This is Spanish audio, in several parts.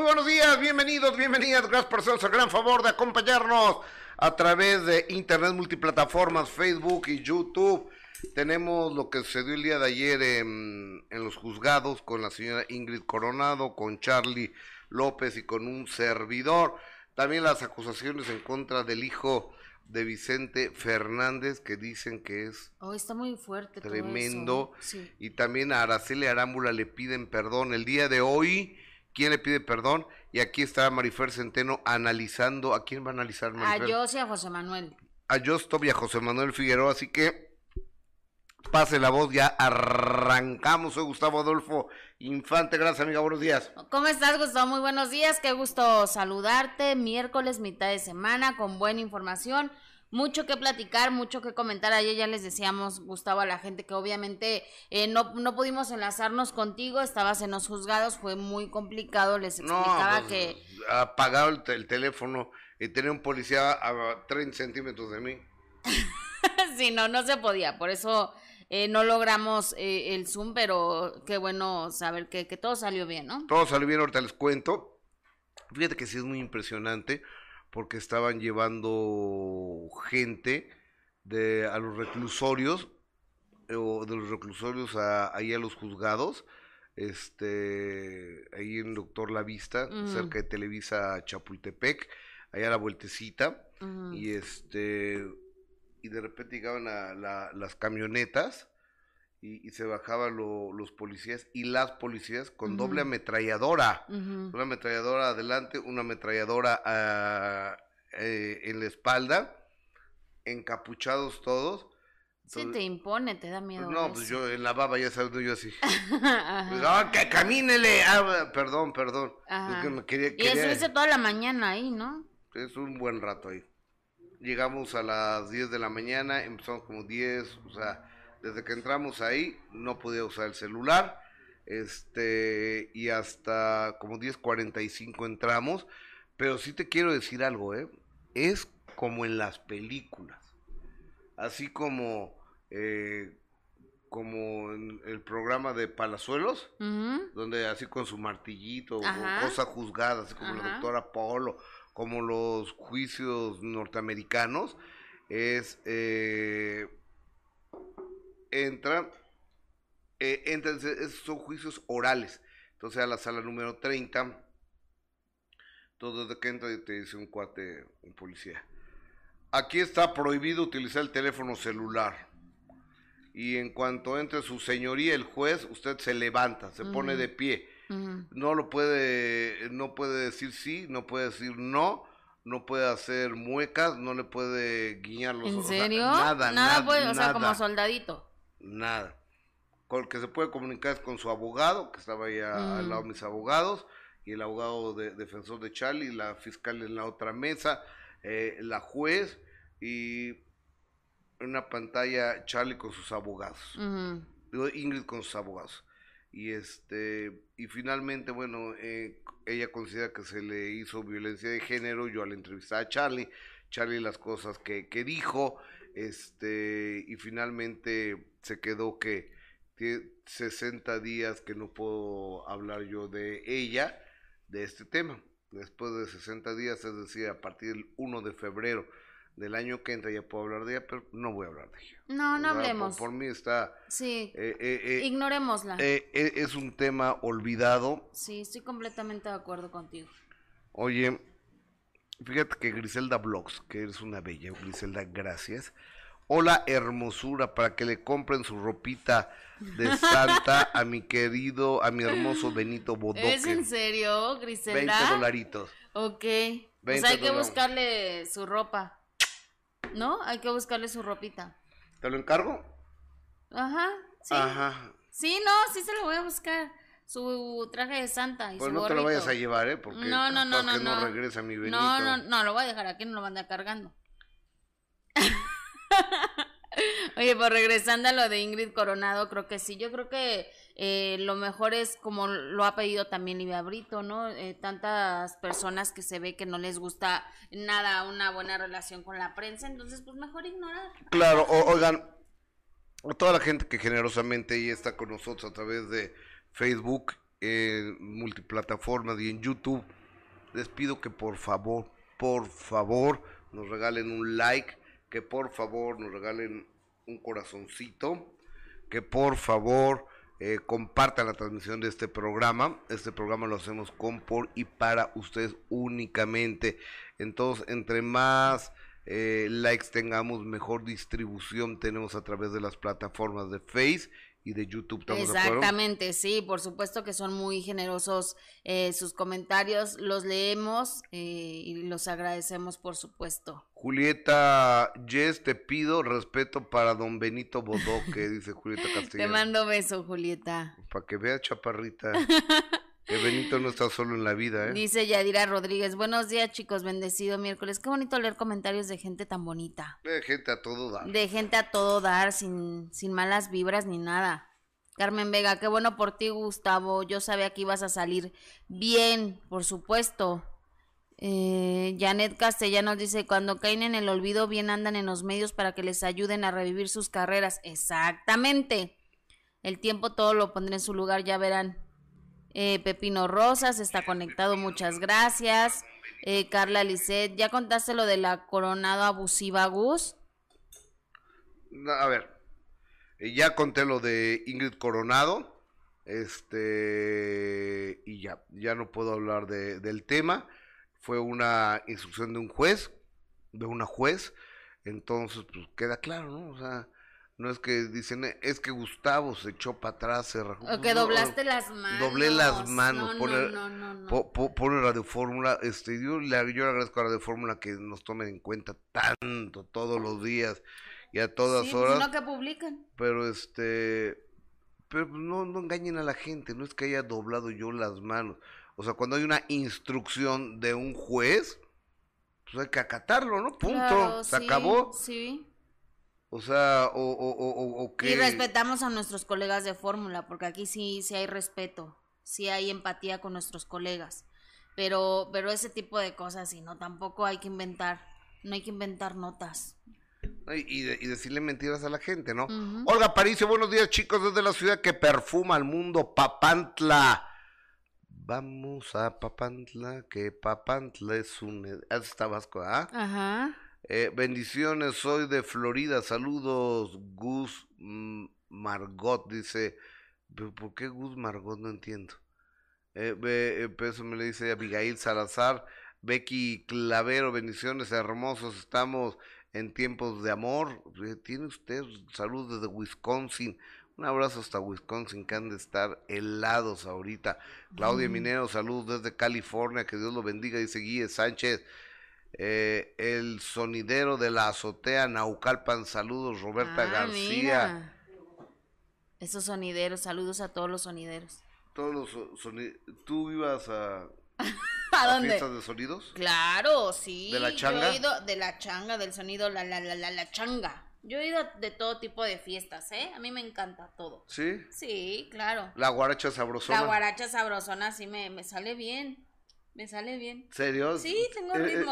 Muy buenos días, bienvenidos, bienvenidas. Gracias por hacernos el gran favor de acompañarnos a través de internet multiplataformas, Facebook y YouTube. Tenemos lo que sucedió el día de ayer en, en los juzgados con la señora Ingrid Coronado, con Charlie López y con un servidor. También las acusaciones en contra del hijo de Vicente Fernández que dicen que es Oh, está muy fuerte. todo tremendo. eso. Sí. Y también a Araceli Arámbula le piden perdón. El día de hoy, ¿quién le pide perdón? Y aquí está Marifer Centeno analizando. ¿A quién va a analizar A Marifer? Yossi, a José Manuel. A Jostop y a José Manuel Figueroa. Así que pase la voz, ya arrancamos. Soy Gustavo Adolfo Infante. Gracias, amiga. Buenos días. ¿Cómo estás, Gustavo? Muy buenos días. Qué gusto saludarte. Miércoles, mitad de semana, con buena información. Mucho que platicar, mucho que comentar. Ayer ya les decíamos, Gustavo, a la gente que obviamente eh, no, no pudimos enlazarnos contigo. Estabas en los juzgados, fue muy complicado. Les explicaba pues, que. apagado el, te- el teléfono y tenía un policía a 30 centímetros de mí. sí, no, no se podía. Por eso eh, no logramos eh, el Zoom, pero qué bueno saber que, que todo salió bien, ¿no? Todo salió bien, ahorita les cuento. Fíjate que sí es muy impresionante porque estaban llevando gente de a los reclusorios o de los reclusorios a, ahí a los juzgados, este, ahí en Doctor La Vista, Ujú. cerca de Televisa Chapultepec, allá a la vueltecita, y este, y de repente llegaban a la- las camionetas y, y se bajaban lo- los policías y las policías con doble ametralladora. Una ametralladora adelante, una ametralladora ah, eh, en la espalda, encapuchados todos. Sí, Entonces, te impone, te da miedo. no, pues yo en la baba ya sabes, ¿no? yo así. Pues, ¡Ah, que camínele! Ah, perdón, perdón. Ajá. Es que me quería, Y quería- estuviste toda la mañana ahí, ¿no? es un buen rato ahí. Llegamos a las 10 de la mañana, empezamos como 10, o sea, desde que entramos ahí no podía usar el celular, este, y hasta como 10.45 entramos, pero sí te quiero decir algo, ¿eh? Es como en las películas, así como, eh, como en el programa de Palazuelos, donde así con su martillito, o cosa juzgada, así como la Ajá. doctora Polo, como los juicios norteamericanos, es, eh, entra, eh, esos son juicios orales, entonces a la sala número 30, todo desde que entra te dice un cuate, un policía, aquí está prohibido utilizar el teléfono celular. Y en cuanto entre su señoría, el juez, usted se levanta, se pone de pie. No lo puede, no puede decir sí, no puede decir no, no puede hacer muecas, no le puede guiñar los ¿En o sea, nada, Nada, nada, puede, o sea, como soldadito. Nada. Con el que se puede comunicar es con su abogado, que estaba ahí a- al Mm. lado de mis abogados, y el abogado de, defensor de Charlie, la fiscal en la otra mesa, eh, la juez, y en una pantalla Charlie con sus abogados digo, Ingrid con sus abogados. Y este, y finalmente, bueno, eh, ella considera que se le hizo violencia de género. Yo al entrevistar a Charlie, Charlie las cosas que, que dijo, este, y finalmente se quedó que tiene 60 días que no puedo hablar yo de ella, de este tema. Después de 60 días, es decir, a partir del 1 de febrero del año que entra ya puedo hablar de ella, pero no voy a hablar de ella. No, no por- hablemos. Por, mí está... Sí, eh, eh, eh, ignorémosla. eh, eh, es un tema olvidado. Sí, estoy completamente de acuerdo contigo. Oye, fíjate que Griselda Blogs, que eres una bella, Griselda, gracias. Hola hermosura, para que le compren su ropita de Santa a mi querido, a mi hermoso Benito Bodoque. ¿Es en serio, 20 Griselda? dolaritos. Ok. 20 Pues hay que buscarle su ropa. ¿No? Hay que buscarle su ropita. ¿Te lo encargo? Ajá, sí. Ajá. Sí, no, sí se lo voy a buscar. Su traje de Santa y Pues su no te lo vayas a llevar, ¿eh? Porque No, no, no, no, que no, no. regresa mi Benito. No, no, no, lo voy a dejar aquí, no lo van a andar cargando. Oye, pues regresando a lo de Ingrid Coronado, creo que sí, yo creo que eh, lo mejor es como lo ha pedido también Livia Brito, ¿no? Eh, tantas personas que se ve que no les gusta nada una buena relación con la prensa, entonces pues mejor ignorar. Claro, o- oigan, a toda la gente que generosamente ya está con nosotros a través de Facebook en multiplataformas y en YouTube. Les pido que por favor, por favor, nos regalen un like, que por favor nos regalen un corazoncito, que por favor eh, compartan la transmisión de este programa. Este programa lo hacemos con, por y para ustedes únicamente. Entonces, entre más eh, likes tengamos, mejor distribución tenemos a través de las plataformas de Face y de YouTube. Exactamente, sí, por supuesto que son muy generosos eh, sus comentarios, los leemos eh, y los agradecemos, por supuesto. Julieta Yes, te pido respeto para don Benito Bodoque, dice Julieta Castillo. Te mando beso, Julieta. Para que vea, chaparrita. Que Benito no está solo en la vida, ¿eh? Dice Yadira Rodríguez, buenos días chicos, bendecido miércoles. Qué bonito leer comentarios de gente tan bonita. De gente a todo dar. De gente a todo dar, sin, sin malas vibras ni nada. Carmen Vega, qué bueno por ti, Gustavo. Yo sabía que ibas a salir bien, por supuesto. Eh, Janet Castellanos dice, cuando caen en el olvido, bien andan en los medios para que les ayuden a revivir sus carreras. Exactamente. El tiempo todo lo pondré en su lugar, ya verán. Eh, Pepino Rosas está conectado, muchas gracias. Eh, Carla Lisset, ¿ya contaste lo de la coronado abusiva Gus? A ver, eh, ya conté lo de Ingrid Coronado, este, y ya, ya no puedo hablar de, del tema. Fue una instrucción de un juez, de una juez, entonces pues queda claro, ¿no? O sea, no es que dicen, es que Gustavo se echó para atrás, se rajó. O que doblaste las manos. Doblé las manos. No, no, no, no, Pone Radio Fórmula. Este, yo, le, yo le agradezco a Radio Fórmula que nos tomen en cuenta tanto, todos los días y a todas sí, pues, horas. Que publican. Pero este. Pero pues, no, no engañen a la gente, no es que haya doblado yo las manos. O sea, cuando hay una instrucción de un juez, pues hay que acatarlo, ¿no? Punto. Se acabó. Sí. O sea, o, o, o, o Y respetamos a nuestros colegas de fórmula, porque aquí sí, sí hay respeto, sí hay empatía con nuestros colegas. Pero, pero ese tipo de cosas, sí, no, tampoco hay que inventar, no hay que inventar notas. Y, y decirle mentiras a la gente, ¿no? Olga Paricio, buenos días chicos, desde la ciudad que perfuma al mundo, Papantla. Vamos a Papantla, que Papantla es un... Es Tabasco, ¿ah? Ajá. Eh, bendiciones, soy de Florida. Saludos, Gus Margot. Dice, ¿por qué Gus Margot? No entiendo. Eh, eh eso me le dice Abigail Salazar. Becky Clavero, bendiciones hermosos. Estamos en tiempos de amor. Tiene usted saludos desde Wisconsin. Un abrazo hasta Wisconsin, que han de estar helados ahorita. Claudia Minero, saludos desde California, que Dios lo bendiga, dice Guille Sánchez. Eh, el sonidero de la azotea Naucalpan, saludos Roberta ah, García. Esos sonideros, saludos a todos los sonideros. Todos los sonideros. ¿Tú ibas a, ¿A, dónde? fiestas de sonidos? Claro, sí. ¿De la changa? he ido de la changa, del sonido, la, la, la, la, la changa. Yo he ido de todo tipo de fiestas, ¿eh? A mí me encanta todo. ¿Sí? Sí, claro. La guaracha sabrosona. La guaracha sabrosona sí me, me sale bien. Me sale bien. ¿Serio? Sí, tengo eh, eh,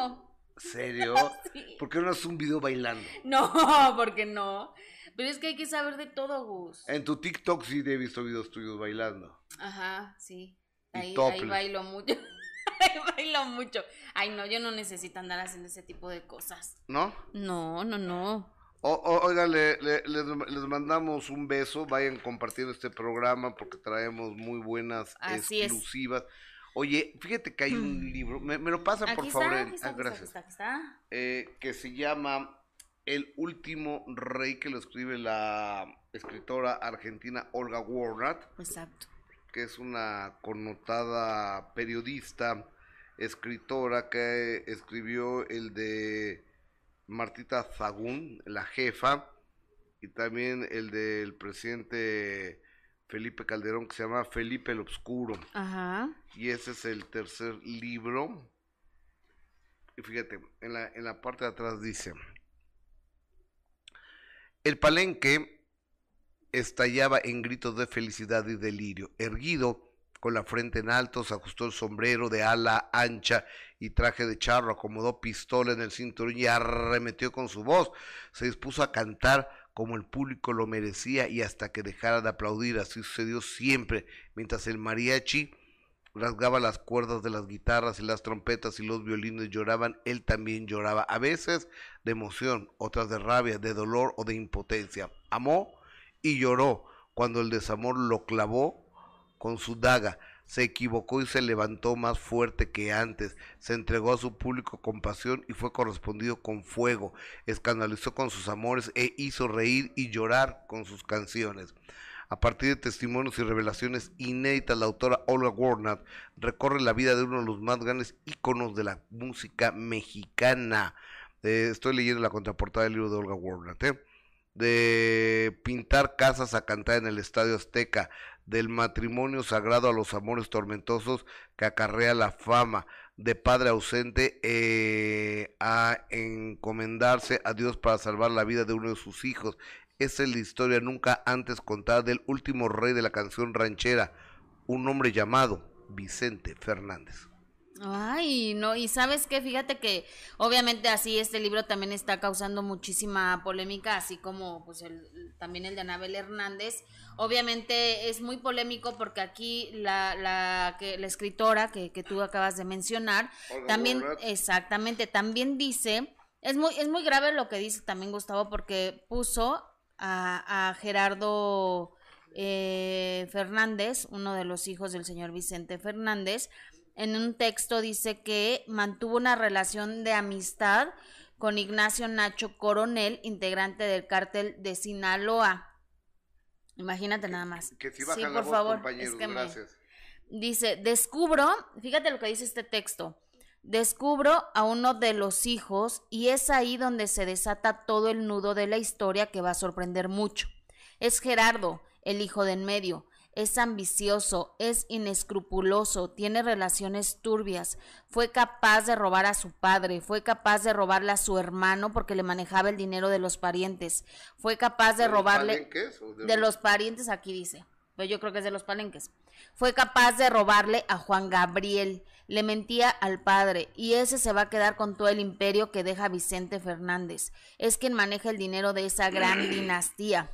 ¿Serio? ¿Por qué no haces un video bailando? No, porque no. Pero es que hay que saber de todo, Gus. En tu TikTok sí he visto videos tuyos bailando. Ajá, sí. Ahí, ahí bailo mucho. ahí bailo mucho. Ay, no, yo no necesito andar haciendo ese tipo de cosas. ¿No? No, no, no. oiga, le, les, mandamos un beso. Vayan compartiendo este programa porque traemos muy buenas exclusivas. Oye, fíjate que hay un mm. libro, me, lo pasa por favor. ah, gracias. Eh, que se llama El último rey, que lo escribe la escritora argentina Olga Warnat. Exacto. Que es una connotada periodista, escritora que escribió el de Martita Zagún, la jefa, y también el del presidente Felipe Calderón que se llama Felipe el Obscuro. Ajá. Y ese es el tercer libro. Y fíjate, en la, en la parte de atrás dice, el palenque estallaba en gritos de felicidad y delirio. Erguido, con la frente en alto, se ajustó el sombrero de ala ancha y traje de charro, acomodó pistola en el cinturón y arremetió con su voz. Se dispuso a cantar como el público lo merecía y hasta que dejara de aplaudir. Así sucedió siempre, mientras el mariachi rasgaba las cuerdas de las guitarras y las trompetas y los violines lloraban, él también lloraba, a veces de emoción, otras de rabia, de dolor o de impotencia. Amó y lloró cuando el desamor lo clavó con su daga, se equivocó y se levantó más fuerte que antes, se entregó a su público con pasión y fue correspondido con fuego, escandalizó con sus amores e hizo reír y llorar con sus canciones. A partir de testimonios y revelaciones inéditas, la autora Olga Warnat recorre la vida de uno de los más grandes íconos de la música mexicana. Eh, estoy leyendo la contraportada del libro de Olga Warnat. ¿eh? De pintar casas a cantar en el Estadio Azteca, del matrimonio sagrado a los amores tormentosos que acarrea la fama, de padre ausente eh, a encomendarse a Dios para salvar la vida de uno de sus hijos, esa es la historia nunca antes contada del último rey de la canción ranchera, un hombre llamado Vicente Fernández. Ay, no, y sabes qué, fíjate que obviamente así este libro también está causando muchísima polémica, así como pues el, también el de Anabel Hernández. Obviamente es muy polémico porque aquí la, la, que, la escritora que, que tú acabas de mencionar, también, exactamente, también dice, es muy, es muy grave lo que dice también Gustavo porque puso a, Gerardo eh, Fernández, uno de los hijos del señor Vicente Fernández, en un texto dice que mantuvo una relación de amistad con Ignacio Nacho Coronel, integrante del cártel de Sinaloa. Imagínate nada más. Que si sí, por favor, es que gracias. dice, descubro, fíjate lo que dice este texto. Descubro a uno de los hijos y es ahí donde se desata todo el nudo de la historia que va a sorprender mucho. Es Gerardo, el hijo de en medio. Es ambicioso, es inescrupuloso, tiene relaciones turbias, fue capaz de robar a su padre, fue capaz de robarle a su hermano porque le manejaba el dinero de los parientes, fue capaz de, robarle de, los parientes, aquí dice, pero yo creo que es de los palenques, fue capaz de robarle a Juan Gabriel, le mentía al padre y ese se va a quedar con todo el imperio que deja Vicente Fernández. Es quien maneja el dinero de esa gran dinastía.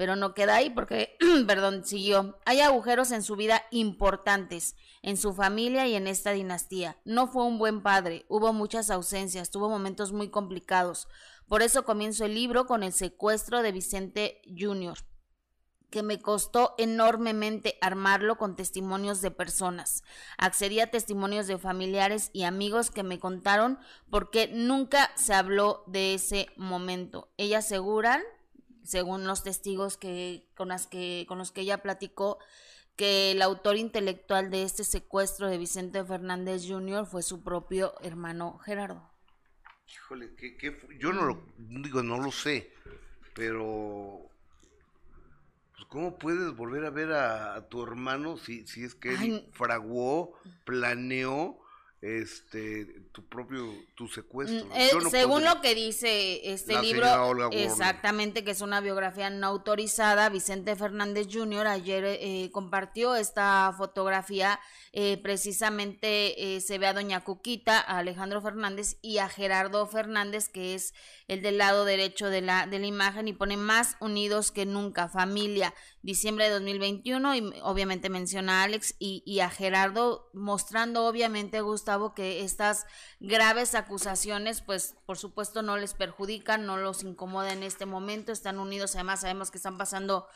Pero no queda ahí porque, perdón, siguió. Hay agujeros en su vida importantes, en su familia y en esta dinastía. No fue un buen padre, hubo muchas ausencias, tuvo momentos muy complicados. Por eso comienzo el libro con el secuestro de Vicente Jr que me costó enormemente armarlo con testimonios de personas. Accedí a testimonios de familiares y amigos que me contaron porque nunca se habló de ese momento. Ellas aseguran, según los testigos que con, las que, con los que ella platicó, que el autor intelectual de este secuestro de Vicente Fernández Jr. fue su propio hermano Gerardo. Híjole, yo no lo digo, no lo sé, pero pues, ¿cómo puedes volver a ver a, tu hermano si, si es que él fraguó, planeó este tu propio tu secuestro. Mm, eh, según lo que dice este libro, exactamente que es una biografía no autorizada, Vicente Fernández Jr. ayer eh, compartió esta fotografía, eh, precisamente se ve a doña Cuquita, a Alejandro Fernández y a Gerardo Fernández, que es el del lado derecho de la, de la imagen y pone más unidos que nunca, familia, diciembre de 2021 y obviamente menciona a Alex y, y a Gerardo mostrando obviamente Gustavo que estas graves acusaciones pues por supuesto no les perjudican, no los incomoda en este momento, están unidos, además sabemos que están pasando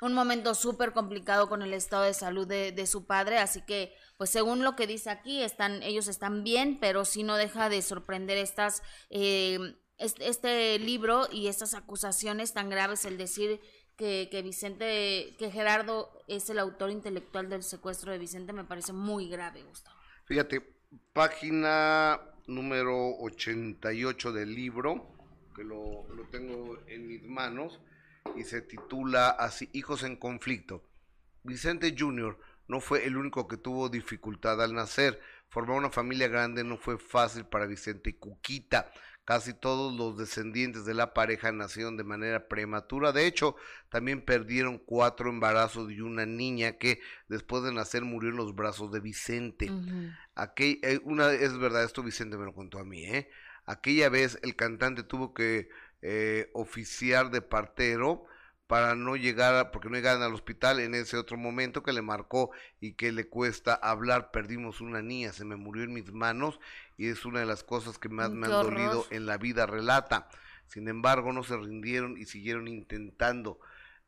un momento súper complicado con el estado de salud de, de, su padre, así que pues según lo que dice aquí, están, ellos están bien, pero sí no deja de sorprender estas, eh, este, este libro y estas acusaciones tan graves, el decir que, Vicente, que Gerardo es el autor intelectual del secuestro de Vicente me parece muy grave, Gustavo. Fíjate, página número 88 del libro, que lo, tengo en mis manos, y se titula así, Hijos en conflicto. Vicente Jr. no fue el único que tuvo dificultad al nacer. Formar una familia grande no fue fácil para Vicente y Cuquita. Casi todos los descendientes de la pareja nacieron de manera prematura. De hecho, también perdieron cuatro embarazos y una niña que después de nacer murió en los brazos de Vicente. Eh, una es verdad, esto Vicente me lo contó a mí, ¿eh? Aquella vez el cantante tuvo que eh, oficiar de partero para no llegar, porque no llegaran al hospital en ese otro momento que le marcó y que le cuesta hablar. Perdimos una niña, se me murió en mis manos y es una de las cosas que más me han dolido en la vida, relata. Sin embargo, no se rindieron y siguieron intentando.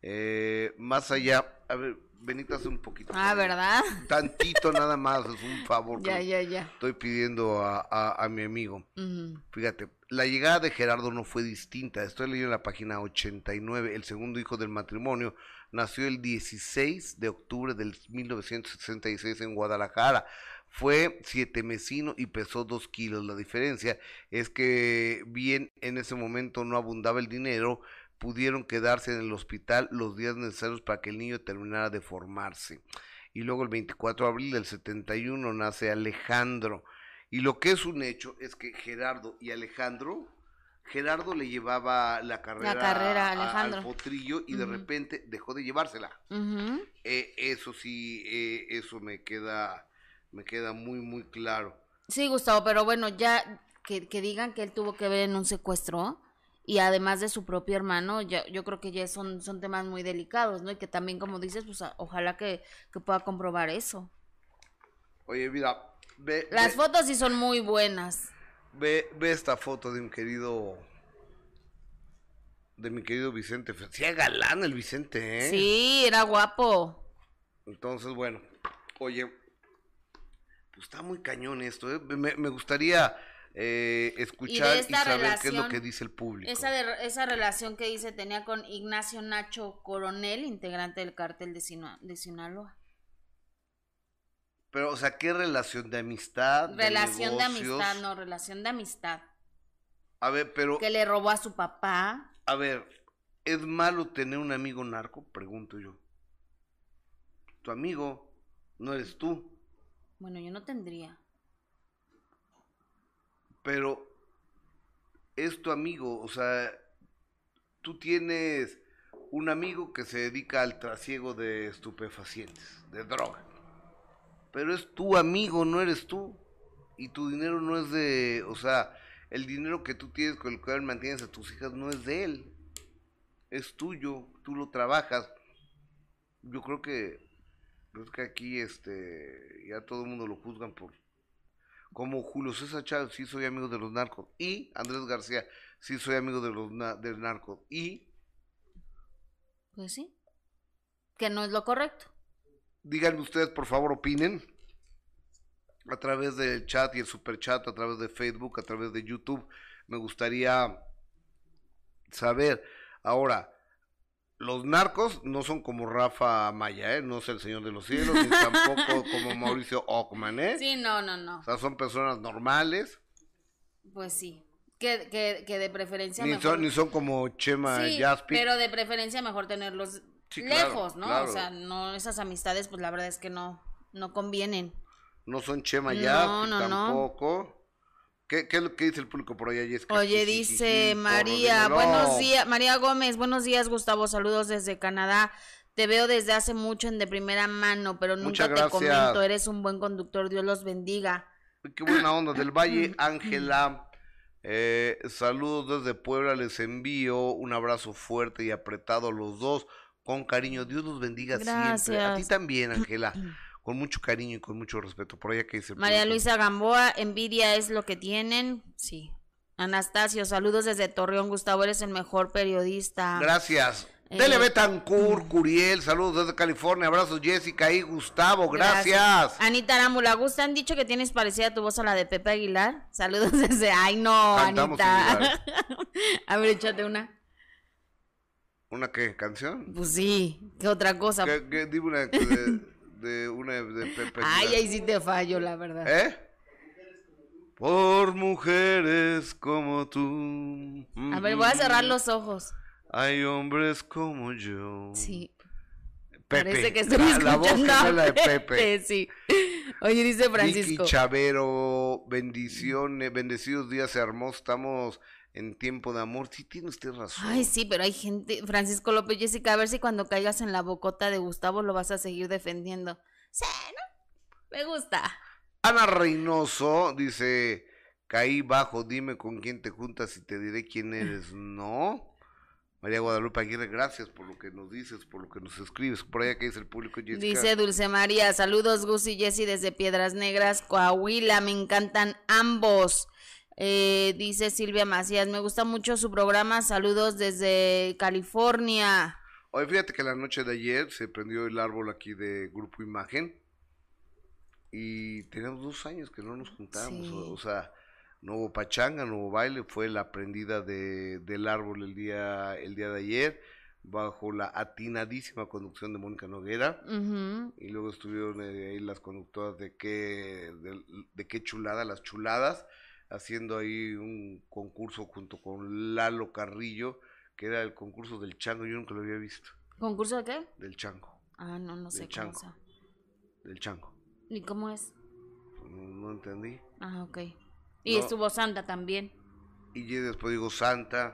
Eh, más allá, a ver, Benita hace un poquito. Ah, ¿verdad? Tantito nada más, es un favor. ya, ya, ya. Estoy pidiendo a, mi amigo. Fíjate, la llegada de Gerardo no fue distinta. Estoy leyendo la página 89. El segundo hijo del matrimonio nació el 16 de octubre del 1966 en Guadalajara. Fue siete mesino y pesó dos kilos. La diferencia es que bien en ese momento no abundaba el dinero, pudieron quedarse en el hospital los días necesarios para que el niño terminara de formarse. Y luego el 24 de abril del 71 nace Alejandro. Y lo que es un hecho es que Gerardo y Alejandro, Gerardo le llevaba la carrera, al potrillo y de repente dejó de llevársela. Eh, eso sí, eh, eso me queda, me queda muy, muy claro. Sí, Gustavo, pero bueno, ya que, que digan que él tuvo que ver en un secuestro y además de su propio hermano, ya, yo creo que ya son, son temas muy delicados, ¿no? Y que también, como dices, pues ojalá que, que pueda comprobar eso. Oye, mira, las fotos sí son muy buenas. Ve, ve esta foto de un querido. De mi querido Vicente. Sí, galán el Vicente, ¿eh? Sí, era guapo. Entonces, bueno. Oye, pues está muy cañón esto. ¿eh? Me, me, gustaría eh, escuchar y, saber qué es lo que dice el público. Esa, esa relación que dice tenía con Ignacio Nacho Coronel, integrante del cártel de, de Sinaloa. Pero, o sea, ¿qué relación de amistad? Relación de, amistad, no, relación de amistad. A ver, pero... Que le robó a su papá. A ver, ¿es malo tener un amigo narco? Pregunto yo. Tu amigo no eres tú. Bueno, yo no tendría. Pero es tu amigo, o sea, tú tienes un amigo que se dedica al trasiego de estupefacientes, de droga pero es tu amigo, no eres tú. Y tu dinero no es de, o sea, el dinero que tú tienes con el cual mantienes a tus hijas no es de él. Es tuyo, tú lo trabajas. Yo creo que, creo que aquí este, ya todo el mundo lo juzgan por, como Julio César Chávez, sí soy amigo de los narcos. Y Andrés García, sí soy amigo de los del narcos. Y... Pues sí, que no es lo correcto díganme ustedes, por favor, opinen a través del chat y el super chat, a través de Facebook, a través de YouTube. Me gustaría saber. Ahora, los narcos no son como Rafa Maya, ¿eh? no es el Señor de los Cielos, ni tampoco como Mauricio Ockman, ¿eh? Sí, no, no, no. O sea, son personas normales. Pues sí. Que, que, que de preferencia ni Son, ni son como Chema sí, pero de preferencia mejor tenerlos lejos, ¿no? O sea, no, esas amistades, pues la verdad es que no, no convienen. No son Chema ya, tampoco. ¿Qué, ¿Qué, es lo que dice el público por allá, Oye, dice María, buenos días, María Gómez, buenos días, Gustavo, saludos desde Canadá. Te veo desde hace mucho en de primera mano, pero nunca te comento, eres un buen conductor, Dios los bendiga. Qué buena onda, del Valle, Ángela. Eh, saludos desde Puebla, les envío un abrazo fuerte y apretado a los dos con cariño. Dios los bendiga siempre. A ti también, Ángela. Con mucho cariño y con mucho respeto. Por allá que dice. María Luisa Gamboa, envidia es lo que tienen. Sí. Anastasio, saludos desde Torreón. Gustavo, eres el mejor periodista. Gracias. Eh, Tele Betancourt, Curiel, saludos desde California, abrazos Jessica y Gustavo, gracias. Anita Arámbula, Gusta, han dicho que tienes parecida tu voz a la de Pepe Aguilar. Saludos desde, ay no, Anita. a ver, échate una. ¿Una qué? ¿Canción? Pues sí, ¿qué otra cosa? ¿Qué, dime una de, una de Pepe. Ay, ahí sí te fallo, la verdad. ¿Eh? Por mujeres como tú. A ver, voy a cerrar los ojos. Hay hombres como yo. Sí. Pepe. Parece que estoy la, escuchando la voz la de Pepe. Sí. Oye, dice Francisco. Vicky Chavero, bendiciones, bendecidos días hermosos. Estamos en tiempo de amor. Sí, tiene usted razón. Ay, sí, pero hay gente, Francisco López, Jessica, a ver si cuando caigas en la bocota de Gustavo lo vas a seguir defendiendo. Sí, ¿no? Me gusta. Ana Reynoso dice, Caí bajo, dime con quién te juntas y te diré quién eres. No. María Guadalupe Aguirre, gracias por lo que nos dices, por lo que nos escribes. Por allá que dice el público, Jessica. Dice Dulce María, saludos Gus y Jessy desde Piedras Negras, Coahuila, me encantan ambos. Eh, dice Silvia Macías, me gusta mucho su programa, saludos desde California. Oye, fíjate que la noche de ayer se prendió el árbol aquí de Grupo Imagen y tenemos dos años que no nos juntamos, o, sea, no hubo pachanga, no hubo baile, fue la prendida de, del árbol el día, el día de ayer, bajo la atinadísima conducción de Mónica Noguera, y luego estuvieron eh, ahí las conductoras de qué, de, qué chulada, las chuladas, haciendo ahí un concurso junto con Lalo Carrillo, que era el concurso del chango, yo nunca lo había visto. ¿Concurso de qué? Del chango. Ah, no, no sé cómo chango. Del chango. ¿Y cómo es? No, entendí. Ah, ok. Y estuvo Santa también. Y después digo Santa.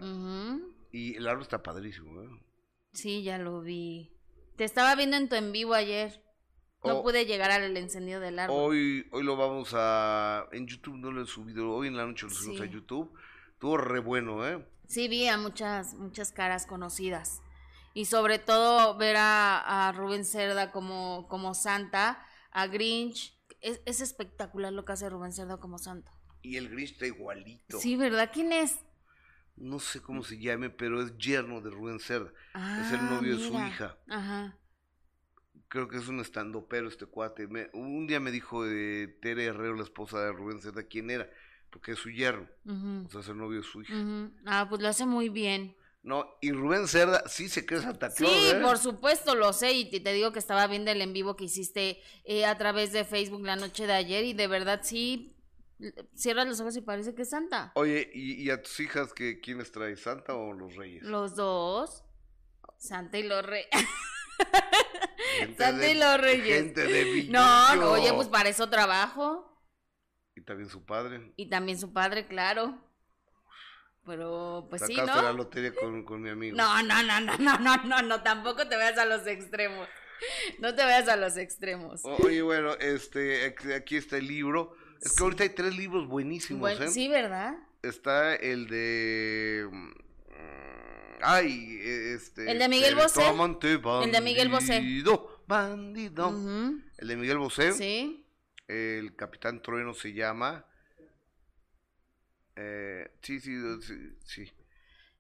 Y el árbol está padrísimo, ¿eh? Sí, ya lo vi. Te estaba viendo en tu en vivo ayer. No oh. pude llegar al encendido del árbol. Hoy, hoy lo vamos a... En YouTube no lo he subido. Hoy en la noche lo subimos a YouTube. Estuvo re bueno, ¿eh? Sí, vi a muchas, muchas caras conocidas. Y sobre todo ver a, a Rubén Cerda como, como Santa a Grinch. Es, es, espectacular lo que hace Rubén Cerda como santo. Y el Grinch está igualito. Sí, ¿verdad? ¿Quién es? No sé cómo se llame, pero es yerno de Rubén Cerda. es el ah, novio de su hija. Ajá. Creo que es un estandopero este cuate. un día me dijo de Tere Herrero, la esposa de Rubén Cerda, quién era, porque es su yerno. O sea, es el novio de su hija. Ah, pues lo hace muy bien. No, y Rubén Cerda sí se cree Santa Claus. Sí, ¿eh? por supuesto, lo sé. Y te, digo que estaba viendo el en vivo que hiciste eh, a través de Facebook la noche de ayer. Y de verdad sí, cierras los ojos y parece que es Santa. Oye, ¿y, a tus hijas que quiénes trae, Santa o los Reyes? Los dos. Santa y los Reyes. Santa y los Reyes. Gente de No, no, oye, pues para eso trabajo. Y también su padre. Y también su padre, claro. Pero, pues sí, ¿no? la lotería con, con, mi amigo. No, no, no, no, no, no, no, no, tampoco te veas a los extremos. No te veas a los extremos. Oye, bueno, este, aquí está el libro. Es que ahorita hay tres libros buenísimos, ¿eh? Sí, ¿verdad? Está el de... Ay, este... El de Miguel Bosé. el de Miguel Bosé. Bandido. El de Miguel Bosé. Sí. El Capitán Trueno se llama... Eh, sí, sí, sí,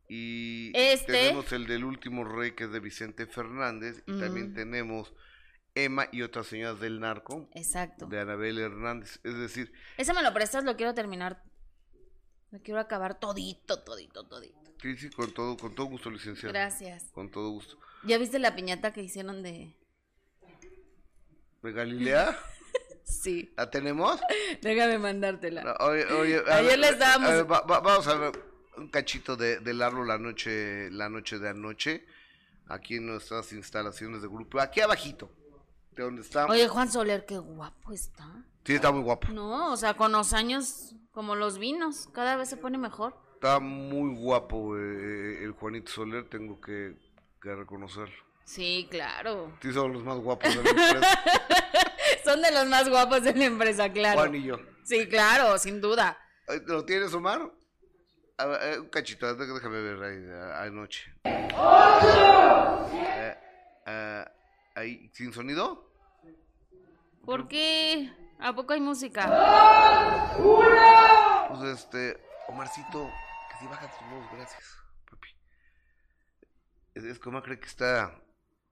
Y este... tenemos el del último rey que es de Vicente Fernández y también tenemos Emma y otras señoras del narco. Exacto. De Anabel Hernández. Es decir... Ese me lo prestas, lo quiero terminar. Lo quiero acabar todito, todito, todito. Sí, sí, con todo, con todo gusto, licenciado. Gracias. Con todo gusto. ¿Ya viste la piñata que hicieron de... ¿De Galilea? Sí. ¿La tenemos? Déjame mandártela. oye, oye, Ayer les dábamos. vamos a ver un cachito de, del árbol la noche, la noche de anoche, aquí en nuestras instalaciones de grupo, aquí abajito, de donde estamos. Oye, Juan Soler, qué guapo está. Sí, está muy guapo. No, o sea, con los años, como los vinos, cada vez se pone mejor. Está muy guapo eh, el Juanito Soler, tengo que, que reconocerlo. Sí, claro. Sí, son los más guapos de la empresa. Son de los más guapos de la empresa, claro. Juan y yo. Sí, claro, sin duda. ¿Lo tienes, Omar? Eh, un cachito, déjame ver ahí, anoche. Eh, eh, ahí, ¿Sin sonido? ¿Por qué? ¿A poco hay música? Pues este, Omarcito, baja tu voz, gracias, papi. Es, que Omar cree que está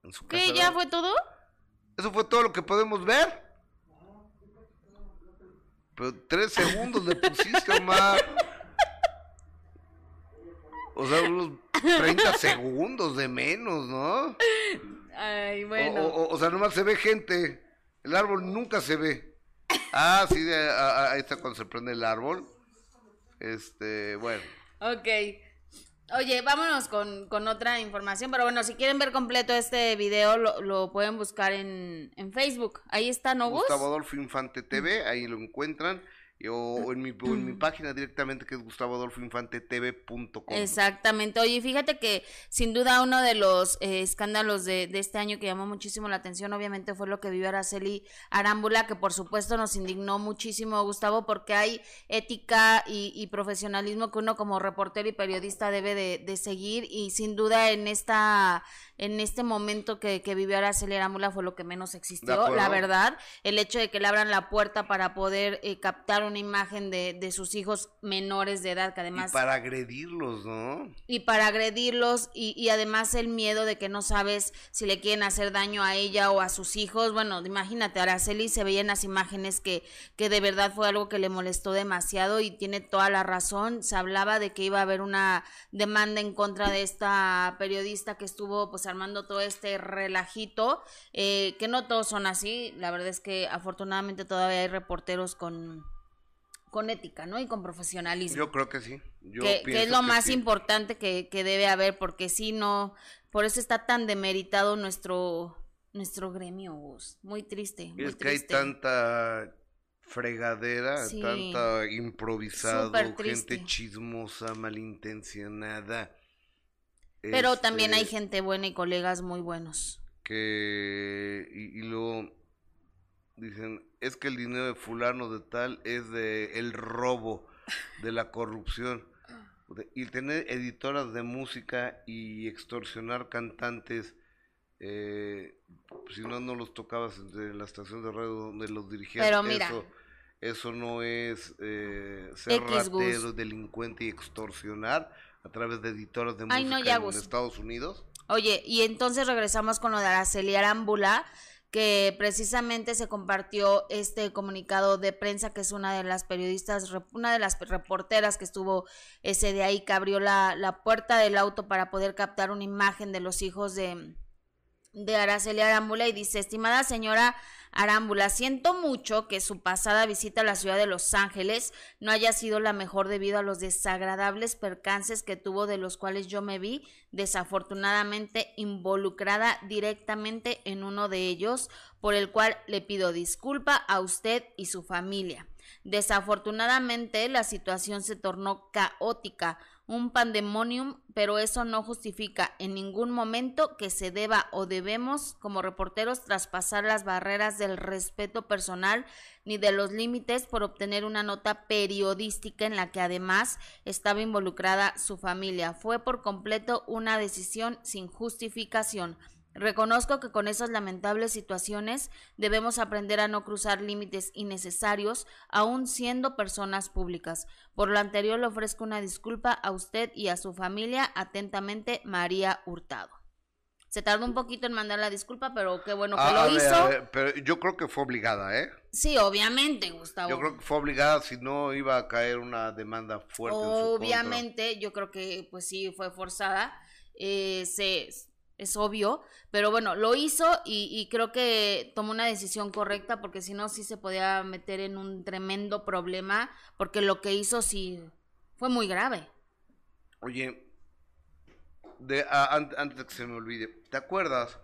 en su casa. ¿Qué? ¿Ya fue todo? Eso fue todo lo que podemos ver. Pero tres segundos le pusiste, Omar. O sea, unos 30 segundos de menos, ¿no? Ay, bueno. O, sea, nomás se ve gente. El árbol nunca se ve. Ah, sí, ahí está cuando se prende el árbol. Este, bueno. Ok. Oye, vámonos con, con, otra información, pero bueno, si quieren ver completo este video, lo, lo pueden buscar en, en, Facebook. Ahí está, ¿no, Gustavo Adolfo Infante TV, ahí lo encuentran. O, en, mi, en mi página directamente que es gustavoadolfoinfantetv.com. Exactamente. Oye, fíjate que sin duda uno de los eh, escándalos de, de, este año que llamó muchísimo la atención, obviamente, fue lo que vivió Araceli Arámbula, que por supuesto nos indignó muchísimo, Gustavo, porque hay ética y, y profesionalismo que uno como reportero y periodista debe de, de seguir y sin duda en esta en este momento que, que vivió Araceli Arámbula fue lo que menos existió, la verdad. El hecho de que le abran la puerta para poder eh, captar una imagen de, de, sus hijos menores de edad, que además... Y para agredirlos, ¿no? Y para agredirlos y, y además el miedo de que no sabes si le quieren hacer daño a ella o a sus hijos. Bueno, imagínate, Araceli se veía en las imágenes que, que de verdad fue algo que le molestó demasiado y tiene toda la razón. Se hablaba de que iba a haber una demanda en contra de esta periodista que estuvo pues armando todo este relajito, eh, que no todos son así, la verdad es que afortunadamente todavía hay reporteros con con ética, ¿no? Y con profesionalismo. Yo creo que sí. Yo que, que, es lo más sí. importante que, que, debe haber, porque si no, por eso está tan demeritado nuestro nuestro gremio, Gus. Muy triste. Muy es que triste. hay tanta fregadera, sí. tanta improvisado, gente chismosa, malintencionada. Pero este, también hay gente buena y colegas muy buenos. Que, y, y luego dicen, es que el dinero de fulano de tal es de el robo, de la corrupción. Y tener editoras de música y extorsionar cantantes, eh, si no, no los tocabas en la estación de radio donde los dirigías. Pero mira, eso, eso no es eh, ser ratero, delincuente y extorsionar a través de editoras de Ay, música no, ya, en. Estados Unidos. Oye, y entonces regresamos con lo de Araceli Arámbula, que precisamente se compartió este comunicado de prensa, que es una de las periodistas, una de las reporteras que estuvo ese de ahí, que abrió la, la puerta del auto para poder captar una imagen de los hijos de, de Araceli Arámbula y dice, estimada señora Arámbula, siento mucho que su pasada visita a la ciudad de Los Ángeles no haya sido la mejor debido a los desagradables percances que tuvo de los cuales yo me vi desafortunadamente involucrada directamente en uno de ellos, por el cual le pido disculpa a usted y su familia. Desafortunadamente la situación se tornó caótica, un pandemonium, pero eso no justifica en ningún momento que se deba o debemos como reporteros traspasar las barreras del respeto personal ni de los límites por obtener una nota periodística en la que además estaba involucrada su familia. Fue por completo una decisión sin justificación. Reconozco que con esas lamentables situaciones debemos aprender a no cruzar límites innecesarios, aun siendo personas públicas. Por lo anterior, le ofrezco una disculpa a usted y a su familia. Atentamente, María Hurtado. Se tardó un poquito en mandar la disculpa, pero qué bueno que lo a ver, hizo. a ver, pero yo creo que fue obligada, ¿eh? Sí, obviamente, Gustavo. Yo creo que fue obligada, si no iba a caer una demanda fuerte. Obviamente, yo creo que pues sí fue forzada. Eh, se es obvio, pero bueno, lo hizo y, y, creo que tomó una decisión correcta porque si no sí se podía meter en un tremendo problema porque lo que hizo sí fue muy grave. Oye, de, a, antes de que se me olvide, ¿te acuerdas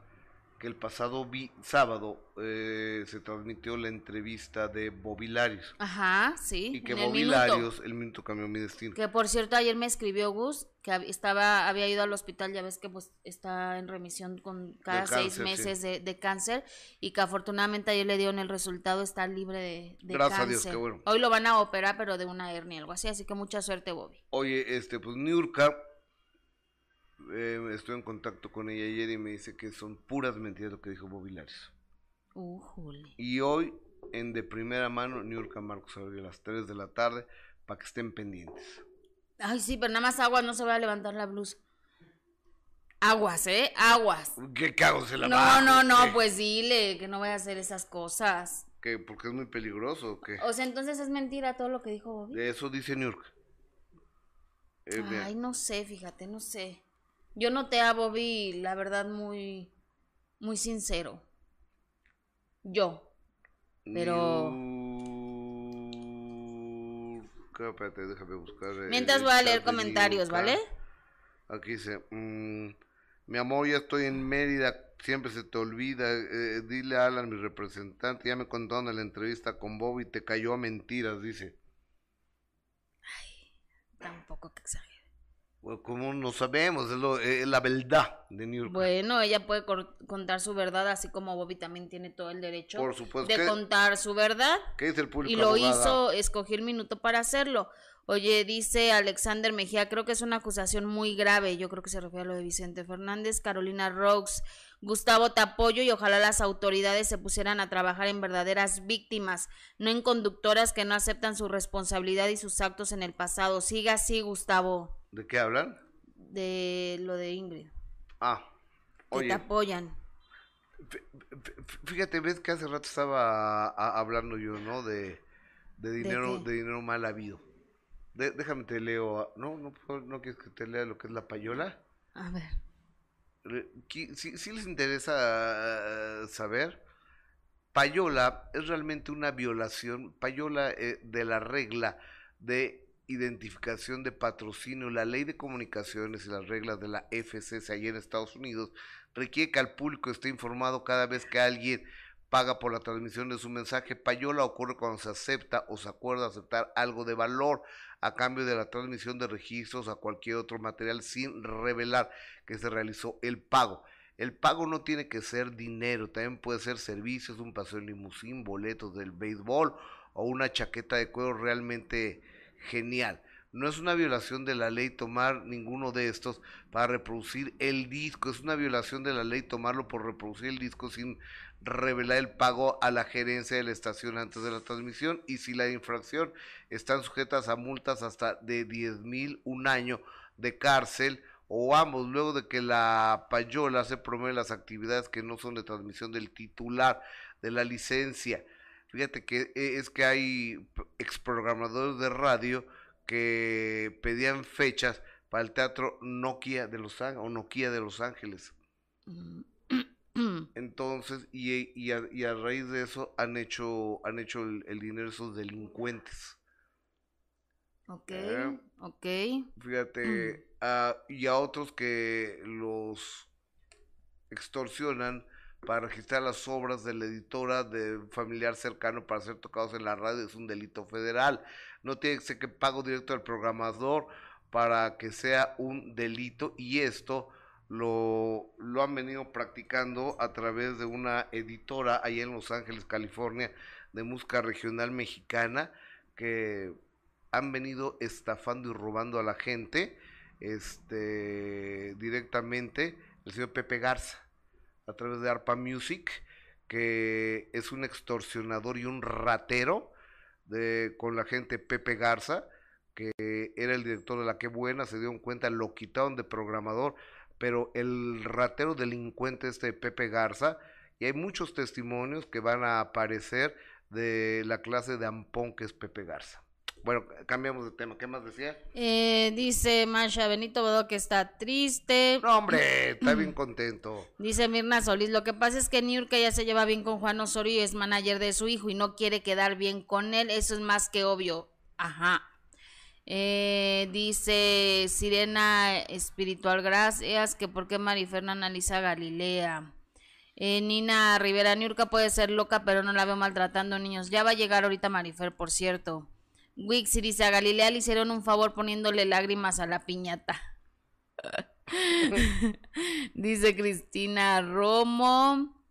que el pasado vi, sábado eh, se transmitió la entrevista de Bobilarios? Ajá, sí. Y que Bobilarios, el, el minuto cambió mi destino. Que por cierto ayer me escribió Gus que estaba había ido al hospital, ya ves que pues está en remisión con cada seis meses sí. de, de, cáncer y que afortunadamente ayer le dieron el resultado, está libre de, de Gracias cáncer. a Dios, qué bueno. Hoy lo van a operar, pero de una hernia, algo así, así que mucha suerte, Bobby. Oye, este, pues Niurka, eh, estoy en contacto con ella ayer y me dice que son puras mentiras lo que dijo Bobby. Uh, jole. Y hoy, en de primera mano, Niurka Marcos abrió a las 3 de la tarde para que estén pendientes. Ay, sí, pero nada más aguas, no se va a levantar la blusa. Aguas, ¿eh? Aguas. ¿Qué cago se la No, bajo, no, no, ¿qué? pues dile que no vaya a hacer esas cosas. ¿Qué? ¿Porque es muy peligroso o qué? O sea, entonces es mentira todo lo que dijo Bobby. Eso dice Niurka. Eh, Ay, no sé, fíjate, no sé. Yo noté a Bobby, la verdad, muy, muy sincero. Yo. Pero. Niurka, espérate, déjame buscar. Mientras voy a leer comentarios, Niurka. ¿vale? Aquí dice: mmm, Mi amor, ya estoy en Mérida. Siempre se te olvida. Eh, dile a Alan, mi representante. Ya me contaron en la entrevista con Bobby. Te cayó a mentiras, dice. Tampoco que exagere. Bueno, como no sabemos, es, lo, es la verdad de New York. Bueno, ella puede contar su verdad, así como Bobby también tiene todo el derecho Por supuesto. de ¿Qué- contar su verdad. ¿Qué dice el público? Y lo abogada? hizo, escogió el minuto para hacerlo. Oye, dice Alexander Mejía, creo que es una acusación muy grave. Yo creo que se refiere a lo de Vicente Fernández. Carolina Rox, Gustavo, te apoyo y ojalá las autoridades se pusieran a trabajar en verdaderas víctimas, no en conductoras que no aceptan su responsabilidad y sus actos en el pasado. Siga así, Gustavo, ¿De qué hablan? de lo de Ingrid. Ah, Que oye, te apoyan. fí- fí- fíjate, ves que hace rato estaba a- hablando yo, ¿no? De, de dinero, de, dinero mal habido. De- déjame te leo, ah, no, no, no quieres que te lea lo que es la payola. A ver. Si, si les interesa ah, saber, payola es realmente una violación, payola eh, de la regla de identificación de patrocinio, la ley de comunicaciones y las reglas de la FCC allá en Estados Unidos requiere que al público esté informado cada vez que alguien paga por la transmisión de su mensaje. Payola ocurre cuando se acepta o se acuerda aceptar algo de valor a cambio de la transmisión de registros a cualquier otro material sin revelar que se realizó el pago. El pago no tiene que ser dinero, también puede ser servicios, un paseo en limusín, boletos del béisbol o una chaqueta de cuero realmente genial. No es una violación de la ley tomar ninguno de estos para reproducir el disco, es una violación de la ley tomarlo por reproducir el disco sin revelar el pago a la gerencia de la estación antes de la transmisión y si la infracción están sujetas a multas hasta de 10 mil, un año de cárcel o ambos, luego de que la payola se promueve las actividades que no son de transmisión del titular de la licencia. Fíjate que eh, es que hay exprogramadores de radio que pedían fechas para el teatro Nokia de Los Ángeles o Nokia de Los Ángeles. Entonces, y, y, a, y a raíz de eso han hecho, han hecho el, el dinero esos delincuentes. ok, Eh. ok. Fíjate, ah, y a otros que los extorsionan para registrar las obras de la editora de familiar cercano para ser tocados en la radio es un delito federal. No tiene que ser que pago directo al programador para que sea un delito y esto lo, han venido practicando a través de una editora allá en Los Ángeles, California, de música regional mexicana que han venido estafando y robando a la gente este directamente el señor Pepe Garza a través de Arpa Music que es un extorsionador y un ratero de con la gente Pepe Garza que era el director de la que buena se dieron cuenta lo quitaron de programador pero el ratero delincuente este Pepe Garza y hay muchos testimonios que van a aparecer de la clase de ampón que es Pepe Garza bueno, cambiamos de tema. ¿Qué más decía? Eh, dice Masha Benito Bodo que está triste. No, hombre, está bien contento. Dice Mirna Solís, lo que pasa es que Niurka ya se lleva bien con Juan Osorio y es manager de su hijo y no quiere quedar bien con él, eso es más que obvio. Ajá. Eh, dice Sirena Espiritual, gracias, que por qué Marifer no analiza a Galilea. Eh, Nina Rivera, Niurka puede ser loca, pero no la veo maltratando niños. Ya va a llegar ahorita Marifer, por cierto. Wixi dice, a Galilea le hicieron un favor poniéndole lágrimas a la piñata. dice Cristina Romo.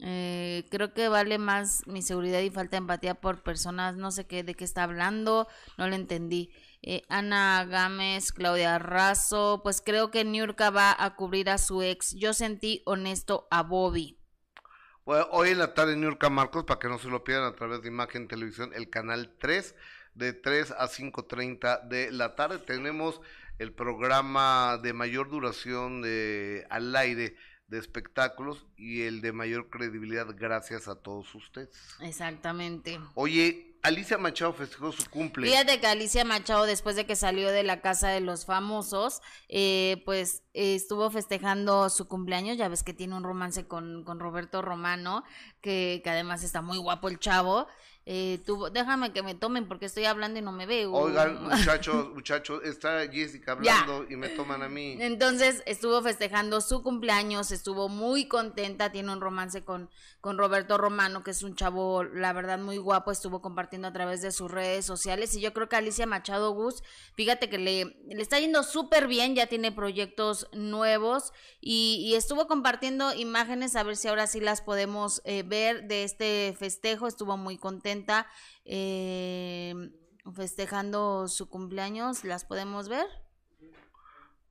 eh, creo que vale más mi seguridad y falta de empatía por personas, no sé qué, de qué está hablando, no le entendí. Eh, Ana Gámez, Claudia Razo, pues creo que Niurka va a cubrir a su ex. Yo sentí honesto a Bobby. Hoy en la tarde en Nurka Marcos, para que no se lo pierdan a través de Imagen Televisión, el canal 3, de 3 a 5.30 de la tarde, tenemos el programa de mayor duración de, al aire de espectáculos y el de mayor credibilidad gracias a todos ustedes. Exactamente. Oye, Alicia Machado festejó su cumple. Fíjate que Alicia Machado, después de que salió de la casa de los famosos, eh, pues eh, estuvo festejando su cumpleaños. Ya ves que tiene un romance con, con Roberto Romano, que, que además está muy guapo el chavo. Eh, déjame que me tomen porque estoy hablando y no me veo. Oigan, muchachos, muchachos, está Jessica hablando y me toman a mí. Entonces estuvo festejando su cumpleaños, estuvo muy contenta, tiene un romance con, con Roberto Romano, que es un chavo, la verdad, muy guapo, estuvo compartiendo a través de sus redes sociales y yo creo que Alicia Machado Gus, fíjate que le, le está yendo súper bien, ya tiene proyectos nuevos y, y, estuvo compartiendo imágenes, a ver si ahora sí las podemos eh, ver de este festejo, estuvo muy contenta eh, festejando su cumpleaños, ¿las podemos ver?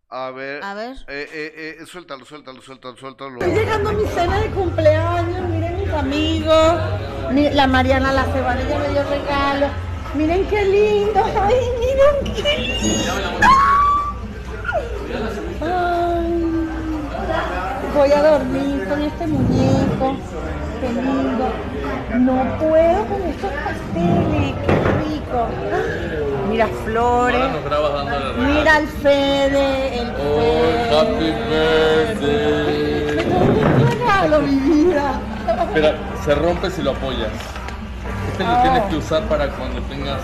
A ver. A ver. Eh, eh, eh, suéltalo, suéltalo, suéltalo, suéltalo. Estoy llegando a mi cena de cumpleaños, miren mis amigos, la Mariana la Cebana, ella me dio regalo. Miren qué lindo, ay, miren qué lindo. voy a dormir con este muñeco, qué lindo. No puedo con estos pasteles, qué rico. Mira flores. Mira el Fede, el oh, Happy birthday. Regalo, mi vida. Espera, se rompe si lo apoyas. Este lo tienes que usar para cuando tengas.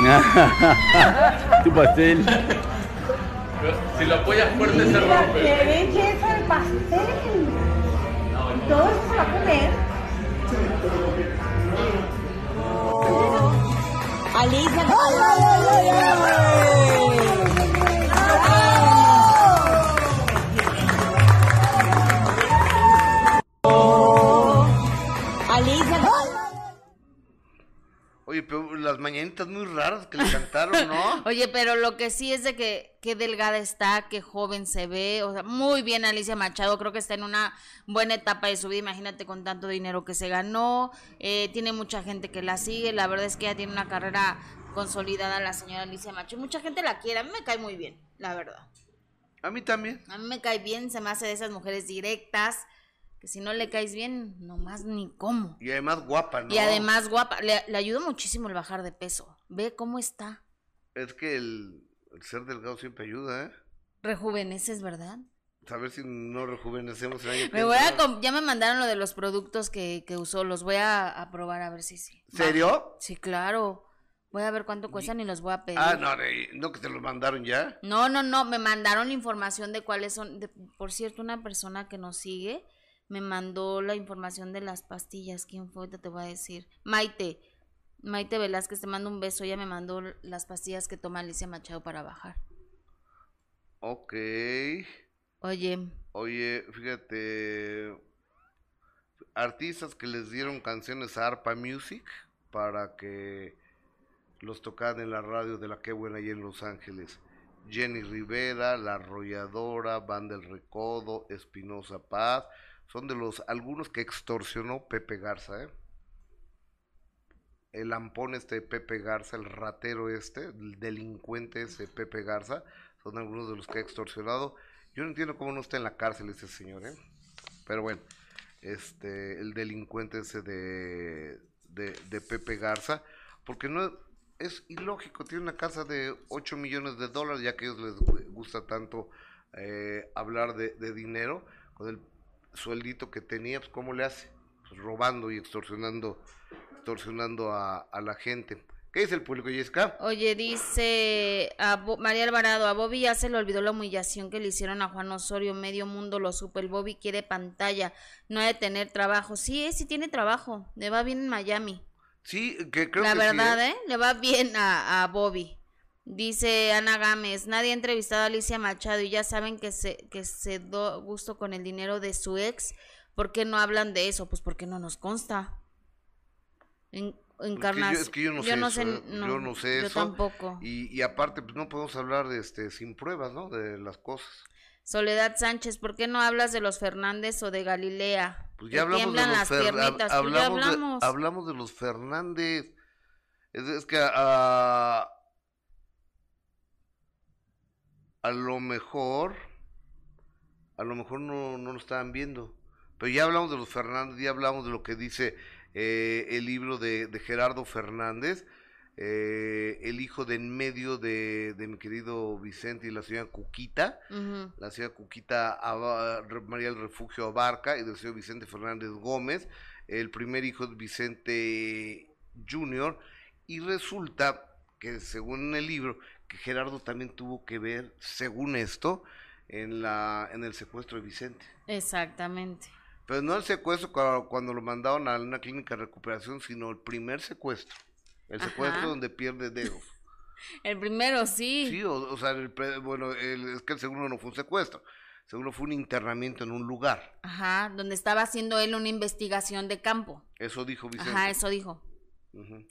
tu pastel. Si lo apoyas fuerte se rompe. ¡Qué belleza el pastel! Todo eso se va a comer. Alicia, ¡ay, ay, ay, ay! Muy raras que le cantaron, ¿no? Oye, pero lo que sí es de que qué delgada está, qué joven se ve, o sea, muy bien Alicia Machado, creo que está en una buena etapa de su vida, imagínate con tanto dinero que se ganó, eh, tiene mucha gente que la sigue, la verdad es que ella tiene una carrera consolidada la señora Alicia Machado, mucha gente la quiere, a mí me cae muy bien, la verdad. A mí también. A mí me cae bien, se me hace de esas mujeres directas, que si no le caes bien, nomás ni cómo. Y además guapa, ¿no? Y además guapa, le, le ayuda muchísimo el bajar de peso. Ve cómo está. Es que el, el ser delgado siempre ayuda, ¿eh? Rejuveneces, ¿verdad? A ver si no rejuvenecemos el año me voy a Ya me mandaron lo de los productos que, que usó, los voy a, a, probar a ver si sí. ¿Serio? Sí, claro. Voy a ver cuánto cuestan y los voy a pedir. Ah, no, no que te los mandaron ya. No, no, no, me mandaron la información de cuáles son. De, por cierto, una persona que nos sigue me mandó la información de las pastillas. ¿Quién fue? Te voy a decir. Maite. Maite Velázquez te mando un beso. Ella me mandó las pastillas que toma Alicia Machado para bajar. Ok. Oye. Oye, fíjate. Artistas que les dieron canciones a Arpa Music para que los tocaran en la radio de la que buena ahí en Los Ángeles. Jenny Rivera, La Arrolladora, Banda del Recodo, Espinosa Paz, son de los algunos que extorsionó Pepe Garza, ¿eh? El lampón este Pepe Garza, el ratero este, el delincuente ese Pepe Garza, son algunos de los que ha extorsionado. Yo no entiendo cómo no está en la cárcel ese señor, ¿eh? Pero bueno, este, el delincuente ese de, de, de Pepe Garza, porque no es ilógico, tiene una casa de 8 millones de dólares, ya que a ellos les gusta tanto eh, hablar de, de dinero, con el sueldito que tenía, pues ¿cómo le hace? Pues robando y extorsionando, extorsionando a, a, la gente. ¿Qué dice el público, Jessica? Oye, dice a Bo María Alvarado, a Bobby ya se le olvidó la humillación que le hicieron a Juan Osorio, medio mundo lo supo, el Bobby quiere pantalla, no ha de tener trabajo. Sí, eh, sí tiene trabajo, le va bien en Miami. Sí, que creo la que verdad, sí, ¿eh? Le va bien a, a Bobby. Dice Ana Gámez, nadie ha entrevistado a Alicia Machado y ya saben que se, que se dio gusto con el dinero de su ex. ¿Por qué no hablan de eso? Pues porque no nos consta. En, encarnas... es, que yo, es que yo no sé, yo eso, no sé, ¿eh? no, yo no sé yo eso. tampoco. Y, y aparte, pues no podemos hablar este, sin pruebas, ¿no? De las cosas. Soledad Sánchez, ¿por qué no hablas de los Fernández o de Galilea? Pues ya hablamos de los las Fer- pues hablamos, hablamos. De, hablamos de los Fernández. Es, es que a, a lo mejor, a lo mejor no, no lo estaban viendo. Pero ya hablamos de los Fernández, ya hablamos de lo que dice eh, el libro de, de Gerardo Fernández, eh, el hijo de en medio de, de mi querido Vicente y la señora Cuquita la señora Cuquita Aba- María del Refugio Abarca y del señor Vicente Fernández Gómez. el primer hijo de Vicente Jr. Y resulta que según el libro, que Gerardo también tuvo que ver, según esto, en, la, en el secuestro de Vicente. Exactamente. Pero no el secuestro cuando, lo mandaron a una clínica de recuperación, sino el primer secuestro. El secuestro donde pierde dedos. el primero, sí. Sí, o, sea, el, bueno, es que el segundo no fue un secuestro. El segundo fue un internamiento en un lugar. Ajá, donde estaba haciendo él una investigación de campo. Eso dijo Vicente. Ajá, eso dijo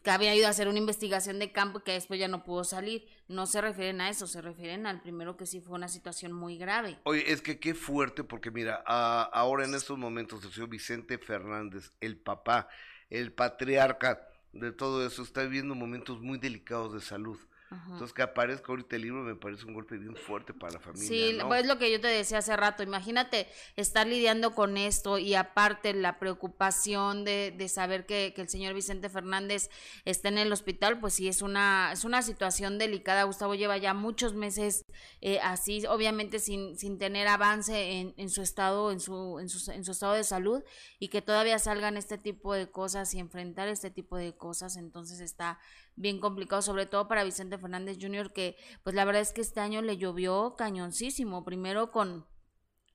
que había ido a hacer una investigación de campo y que después ya no pudo salir. No se refieren a eso, se refieren al primero que sí fue una situación muy grave. Oye, es que qué fuerte, porque mira, ahora en estos momentos el señor Vicente Fernández, el papá, el patriarca de todo eso, está viviendo momentos muy delicados de salud. Entonces, que aparezca ahorita el libro me parece un golpe bien fuerte para la familia. Sí, pues es lo que yo te decía hace rato. Imagínate estar lidiando con esto y aparte la preocupación de, de saber que, que, el señor Vicente Fernández está en el hospital, pues sí, es una, es una situación delicada. Gustavo lleva ya muchos meses eh, así, obviamente sin, sin tener avance en, en su estado, en su, en, su, en su estado de salud y que todavía salgan este tipo de cosas y enfrentar este tipo de cosas. Entonces está bien complicado, sobre todo para Vicente Fernández Jr., que pues la verdad es que este año le llovió cañoncísimo, primero con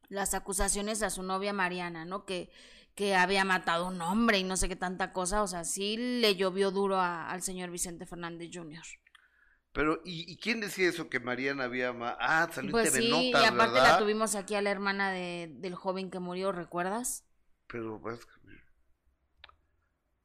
las acusaciones a su novia Mariana, ¿no? Que, que había matado a un hombre y no sé qué tanta cosa, o sea, sí le llovió duro al señor Vicente Fernández Jr. Pero, ¿y, quién decía eso? Que Mariana había... ah, salió pues sí, y aparte la tuvimos aquí a la hermana de, del joven que murió, ¿recuerdas? Pero, pues,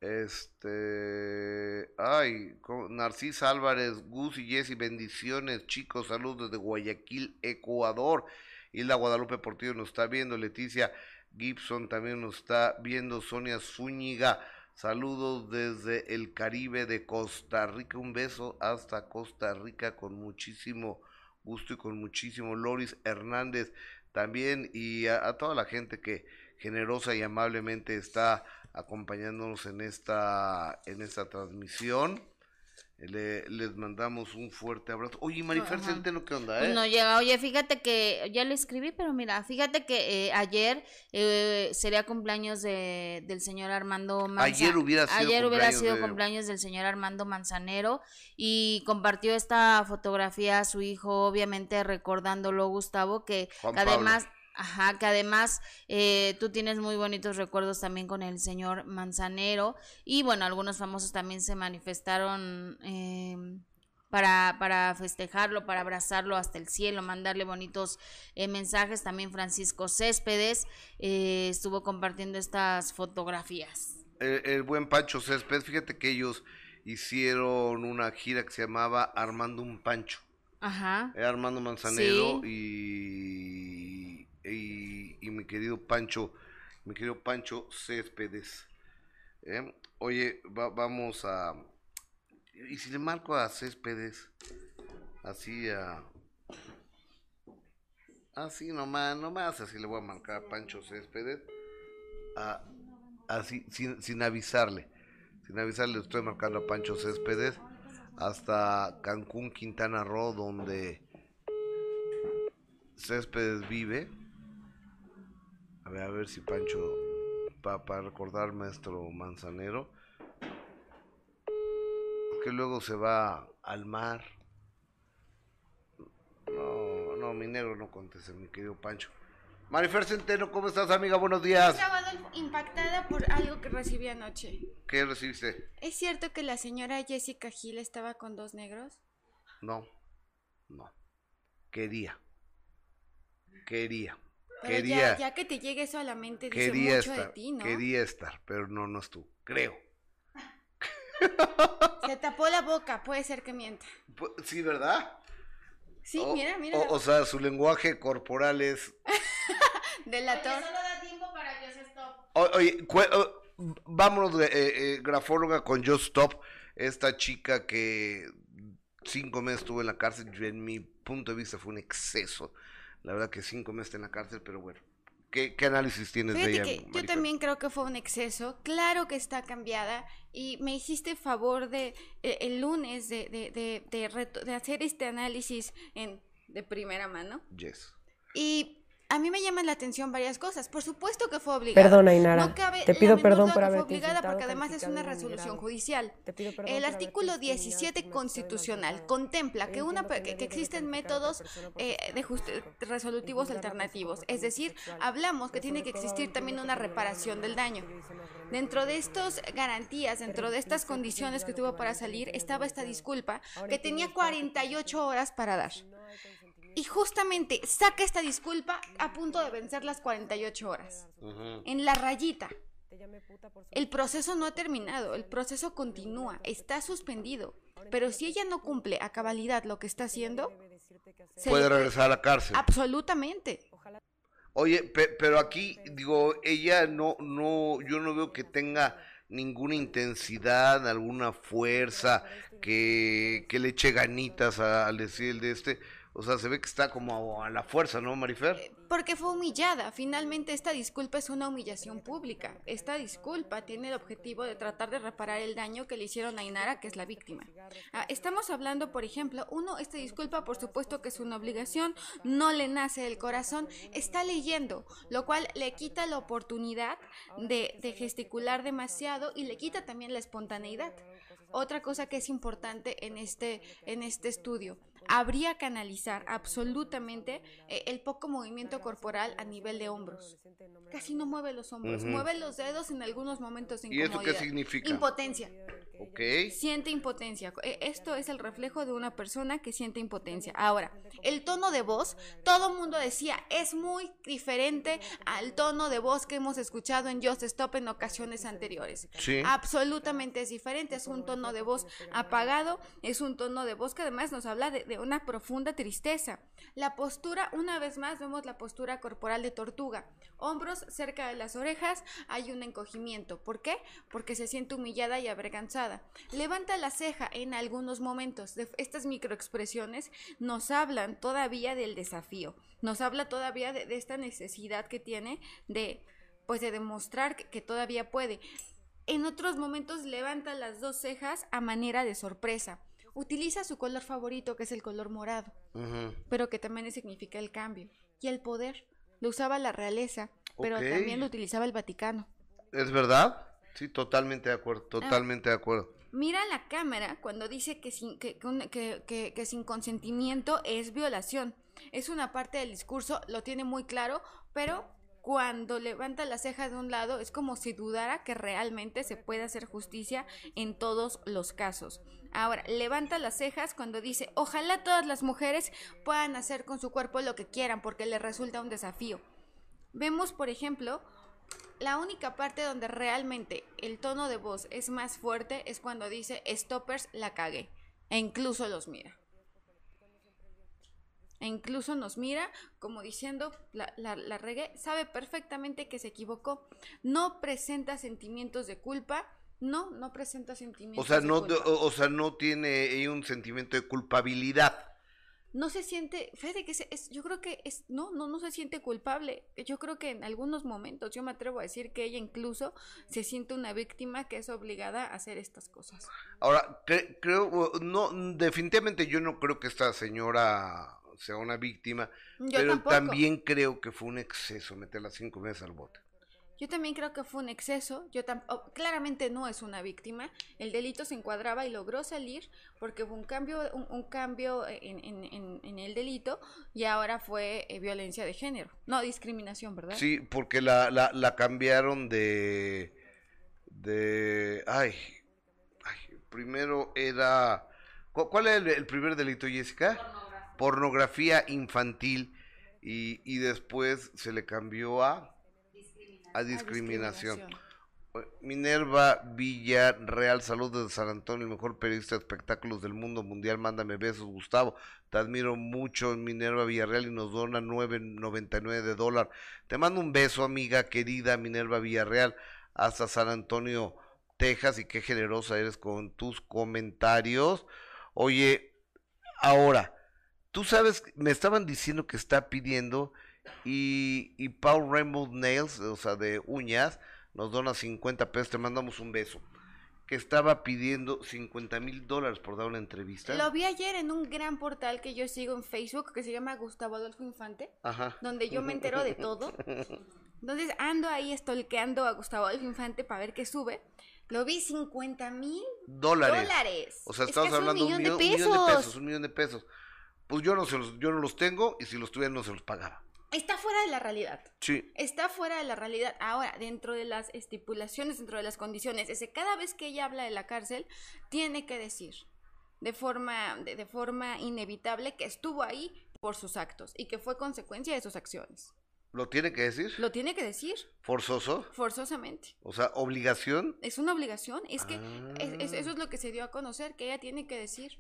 este. Ay, Narcisa Álvarez, Gus y Jessy, bendiciones, chicos. Saludos desde Guayaquil, Ecuador. Hilda Guadalupe Portillo nos está viendo. Leticia Gibson también nos está viendo. Sonia Zúñiga, saludos desde el Caribe de Costa Rica. Un beso hasta Costa Rica con muchísimo gusto y con muchísimo. Loris Hernández también y a toda la gente que generosa y amablemente está acompañándonos en esta, en esta transmisión. Le, les mandamos un fuerte abrazo. Oye, Marifer Centeno, ¿qué onda? Eh? No llega. Oye, fíjate que ya le escribí, pero mira, fíjate que eh, ayer eh, sería cumpleaños de, del señor Armando Manzanero. Ayer hubiera sido, ayer hubiera sido cumpleaños del señor Armando Manzanero y compartió esta fotografía a su hijo, obviamente recordándolo, Gustavo, que además... Ajá, que además eh, tú tienes muy bonitos recuerdos también con el señor Manzanero y bueno, algunos famosos también se manifestaron eh, para, para festejarlo, para abrazarlo hasta el cielo, mandarle bonitos eh, mensajes. También Francisco Céspedes estuvo compartiendo estas fotografías. El, buen Pancho Céspedes, fíjate que ellos hicieron una gira que se llamaba Armando un Pancho. Ajá. Armando Manzanero y y, mi querido Pancho, mi querido Pancho Céspedes. ¿eh? Oye, vamos a... ¿Y si le marco a Céspedes? Así a... Así nomás, nomás, así le voy a marcar a Pancho Céspedes. así, sin, sin avisarle. Sin avisarle, estoy marcando a Pancho Céspedes hasta Cancún, Quintana Roo, donde Céspedes vive. A ver, a ver si Pancho, para recordar maestro Manzanero, que luego se va al mar. No, no, mi negro no conteste, mi querido Pancho. Marifer Centeno, ¿cómo estás, amiga? Buenos días. Estaba impactada por algo que recibí anoche. ¿Qué recibiste? ¿Es cierto que la señora Jessica Gil estaba con dos negros? No, no. Quería. Quería quería, ya, que te llegue eso a la mente, dice mucho de ti, ¿no? Quería estar, pero no, no es tú, creo. Se tapó la boca, puede ser que mienta. Sí, ¿verdad? Sí, mira, mira. O, sea, su lenguaje corporal es... Delator. solo da tiempo para que se stop. oye, vámonos, de, eh, eh, grafóloga con Just Stop, esta chica que cinco meses estuvo en la cárcel, en mi punto de vista fue un exceso la verdad que cinco meses en la cárcel, pero bueno. ¿Qué, análisis tienes de ella? Que yo también creo que fue un exceso. Claro que está cambiada. Y me hiciste favor de eh, el lunes de, de, de, de, hacer este análisis en, de primera mano. Yes. Y a mí me llaman la atención varias cosas. Por supuesto que fue obligada. Perdón, Ainara. No cabe Te pido perdón por haberte obligada porque además es una resolución judicial. Te pido perdón El artículo discriminado, 17 estigmatizado, constitucional contempla que una que, que existen métodos eh, de just- resolutivos alternativos. Es decir, hablamos que tiene que existir también una reparación del daño. Dentro de estas garantías, dentro de estas condiciones que tuvo para salir, estaba esta disculpa que tenía entiendo que 48 horas para dar. Y justamente saca esta disculpa a punto de vencer las 48 horas. En la rayita. El proceso no ha terminado, el proceso continúa, está suspendido. Pero si ella no cumple a cabalidad lo que está haciendo, se Puede regresar a la cárcel. absolutamente. Oye, pe- pero aquí, digo, ella no, no, yo no veo que tenga ninguna intensidad, alguna fuerza, que, que le eche ganitas a- al decir el de este. O sea, se ve que está como a la fuerza, ¿no, Marifer? Porque fue humillada. Finalmente esta disculpa es una humillación pública. Esta disculpa tiene el objetivo de tratar de reparar el daño que le hicieron a Inara, que es la víctima. Ah, estamos hablando, por ejemplo, uno, esta disculpa por supuesto que es una obligación, no le nace del corazón, está leyendo, lo cual le quita la oportunidad de, de gesticular demasiado y le quita también la espontaneidad. Otra cosa que es importante en este, en este estudio, habría que analizar absolutamente eh, el poco movimiento corporal a nivel de hombros. Casi no mueve los hombros, mueve los dedos en algunos momentos de ¿Y esto qué significa? Impotencia. Siente impotencia. Eh, Esto es el reflejo de una persona que siente impotencia. Ahora, el tono de voz, todo mundo decía, es muy diferente al tono de voz que hemos escuchado en Just Stop en ocasiones anteriores. Sí. Absolutamente es diferente, es un tono de voz apagado, es un tono de voz que además nos habla de, de una profunda tristeza. La postura, una vez más, vemos la postura corporal de tortuga. Hombros cerca de las orejas, hay un encogimiento. ¿Por qué? Porque se siente humillada y avergonzada. Levanta la ceja en algunos momentos. De estas microexpresiones nos hablan todavía del desafío, nos habla todavía de, de esta necesidad que tiene de, pues, de demostrar que- que todavía puede. En otros momentos levanta las dos cejas a manera de sorpresa. Utiliza su color favorito, que es el color morado, pero que también significa el cambio. Y el poder. Lo usaba la realeza, pero también lo utilizaba el Vaticano. ¿Es verdad? Sí, totalmente de acuerdo, Ah. totalmente de acuerdo. Mira la cámara cuando dice que sin, que, que que- sin consentimiento es violación. Es una parte del discurso, lo tiene muy claro, pero cuando levanta la ceja de un lado es como si dudara que realmente se puede hacer justicia en todos los casos. Ahora, levanta las cejas cuando dice, ojalá todas las mujeres puedan hacer con su cuerpo lo que quieran porque les resulta un desafío. Vemos, por ejemplo, la única parte donde realmente el tono de voz es más fuerte es cuando dice stoppers la cagué. E incluso los mira. E incluso nos mira como diciendo la, la, la regué. Sabe perfectamente que se equivocó. No presenta sentimientos de culpa. No, no presenta sentimientos O sea, de no, culpa. o, o sea, no tiene un sentimiento de culpabilidad. No se siente, fíjate que es, es- yo creo que es, no, no, no se siente culpable. Yo creo que en algunos momentos, yo me atrevo a decir que ella incluso se siente una víctima que es obligada a hacer estas cosas. Ahora, cre- creo, no, definitivamente yo no creo que esta señora sea una víctima, Yo pero tampoco. también creo que fue un exceso meterla cinco meses al bote. Yo también creo que fue un exceso. Yo oh, claramente no es una víctima. El delito se encuadraba y logró salir porque hubo un cambio, un, un cambio en, en- en- en el delito y ahora fue eh, violencia de género. No, discriminación, ¿verdad? Sí, porque la, la, la cambiaron de, de, ay, ay, primero era, ¿cu- ¿cuál era el, el primer delito, Jessica? Pornografía infantil y, y después se le cambió a, a A discriminación. Minerva Villarreal, saludos desde San Antonio, el mejor periodista de espectáculos del mundo mundial. Mándame besos, Gustavo. Te admiro mucho, Minerva Villarreal, y nos dona 9.99 de dólar. Te mando un beso, amiga querida Minerva Villarreal, hasta San Antonio, Texas, y qué generosa eres con tus comentarios. Oye, ahora, tú sabes, me estaban diciendo que está pidiendo, y, y Paul Rainbow Nails, o sea, de uñas, nos dona 50 pesos, te mandamos un beso. que estaba pidiendo 50 mil dólares por dar una entrevista. Lo vi ayer en un gran portal que yo sigo en Facebook que se llama Gustavo Adolfo Infante, Ajá. donde yo me entero de todo. Entonces ando ahí estolqueando a Gustavo Adolfo Infante para ver qué sube. Lo vi 50 mil Dólares. dólares. O sea, Es que estamos es hablando de un millón, un millón de pesos. pesos, un millón de pesos. Pues yo no, se los, yo no los tengo y si los tuviera no se los pagaba. Está fuera de la realidad. Sí. Está fuera de la realidad. Ahora, dentro de las estipulaciones, dentro de las condiciones, es que cada vez que ella habla de la cárcel, tiene que decir de forma, de, de forma inevitable que estuvo ahí por sus actos y que fue consecuencia de sus acciones. ¿Lo tiene que decir? Lo tiene que decir ¿Forzoso? forzosamente. O sea, obligación. Es una obligación. Es que Ah. es- es- eso es lo que se dio a conocer, que ella tiene que decir.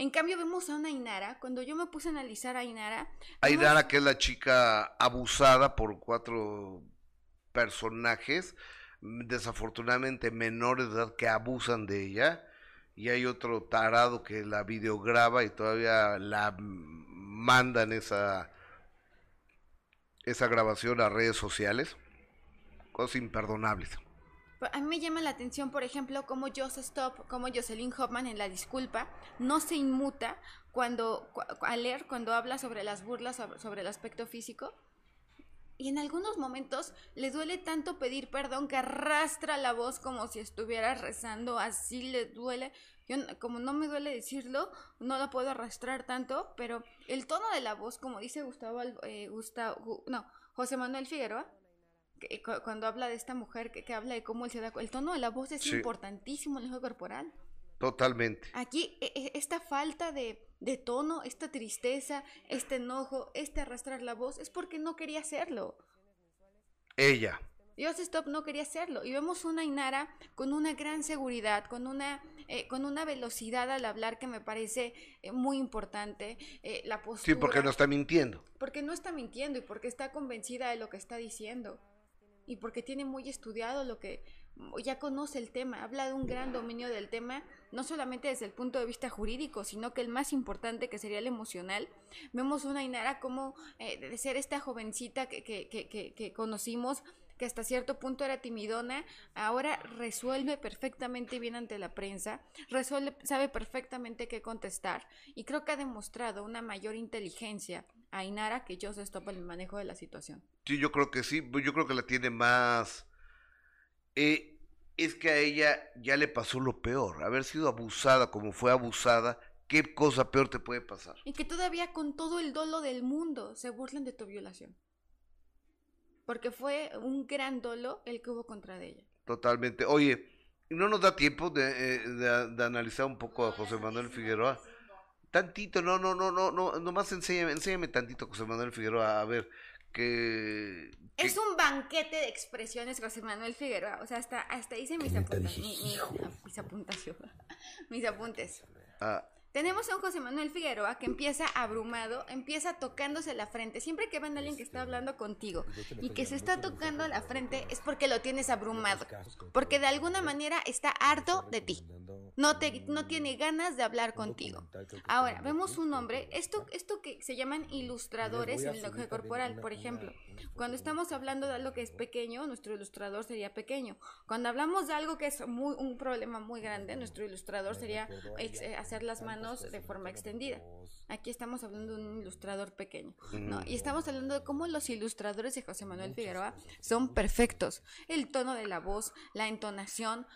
En cambio, vemos a una Ainara. Cuando yo me puse a analizar a Ainara. vemos- Aidara, que es la chica abusada por cuatro personajes, desafortunadamente menores de edad, que abusan de ella. Y hay otro tarado que la videograba y todavía la mandan esa, esa grabación a redes sociales. Cosas imperdonables. A mí me llama la atención, por ejemplo, cómo Joseph Stop, como Jocelyn Hoffman en la disculpa, no se inmuta cuando, cu- al leer, cuando habla sobre las burlas, sobre, el aspecto físico. Y en algunos momentos le duele tanto pedir perdón que arrastra la voz como si estuviera rezando, así le duele. Yo, como no me duele decirlo, no la puedo arrastrar tanto, pero el tono de la voz, como dice Gustavo, eh, Gustavo Gu- no, José Manuel Figueroa, cuando habla de esta mujer que, que habla de cómo él se da el tono de la voz es Sí. importantísimo en el juego corporal Totalmente. aquí e- e- esta falta de, de tono esta tristeza este enojo este arrastrar la voz es porque no quería hacerlo Ella. Dios Stop no quería hacerlo y vemos una Inara con una gran seguridad, con una, eh, con una velocidad al hablar que me parece eh, muy importante, eh, la postura. Sí, porque no está mintiendo. Porque no está mintiendo y porque está convencida de lo que está diciendo. Y porque tiene muy estudiado lo que ya conoce el tema, habla de un gran dominio del tema, no solamente desde el punto de vista jurídico, sino que el más importante, que sería el emocional. Vemos una Inara como eh, de ser esta jovencita que, conocimos, que hasta cierto punto era timidona, ahora resuelve perfectamente bien ante la prensa, resuelve, sabe perfectamente qué contestar y creo que ha demostrado una mayor inteligencia a Inara que Joseph Stop el manejo de la situación. Sí, yo creo que sí. Yo creo que la tiene más. Eh, es que a ella ya le pasó lo peor. Haber sido abusada como fue abusada. ¿Qué cosa peor te puede pasar? Y que todavía con todo el dolo del mundo se burlan de tu violación. Porque fue un gran dolo el que hubo contra de ella. Totalmente. Oye, ¿no nos da tiempo de, eh, de- de analizar un poco a José Manuel Figueroa? Tantito, no, no, no, no, no, nomás enséñame, enséñame tantito, José Manuel Figueroa, a ver, que... que- Es un banquete de expresiones, José Manuel Figueroa. O sea, hasta, hasta hice mis apuntes. mi- mi- mis apuntaciones. mis apuntes. ah, Tenemos a un José Manuel Figueroa que empieza abrumado, empieza tocándose la frente. Siempre que ven a alguien que está hablando contigo y que se está tocando la frente es porque lo tienes abrumado. Porque de alguna manera está harto de ti. No, te, no tiene ganas de hablar contigo. Ahora, vemos un hombre, esto, esto que se llaman ilustradores en el lenguaje corporal, por ejemplo. Cuando estamos hablando de algo que es pequeño, nuestro ilustrador sería pequeño. Cuando hablamos de algo que es muy, un problema muy grande, nuestro ilustrador sería ex- eh, hacer las manos de forma extendida. Aquí estamos hablando de un ilustrador pequeño, ¿no? Y estamos hablando de cómo los ilustradores de José Manuel Figueroa son perfectos. El tono de la voz, la entonación,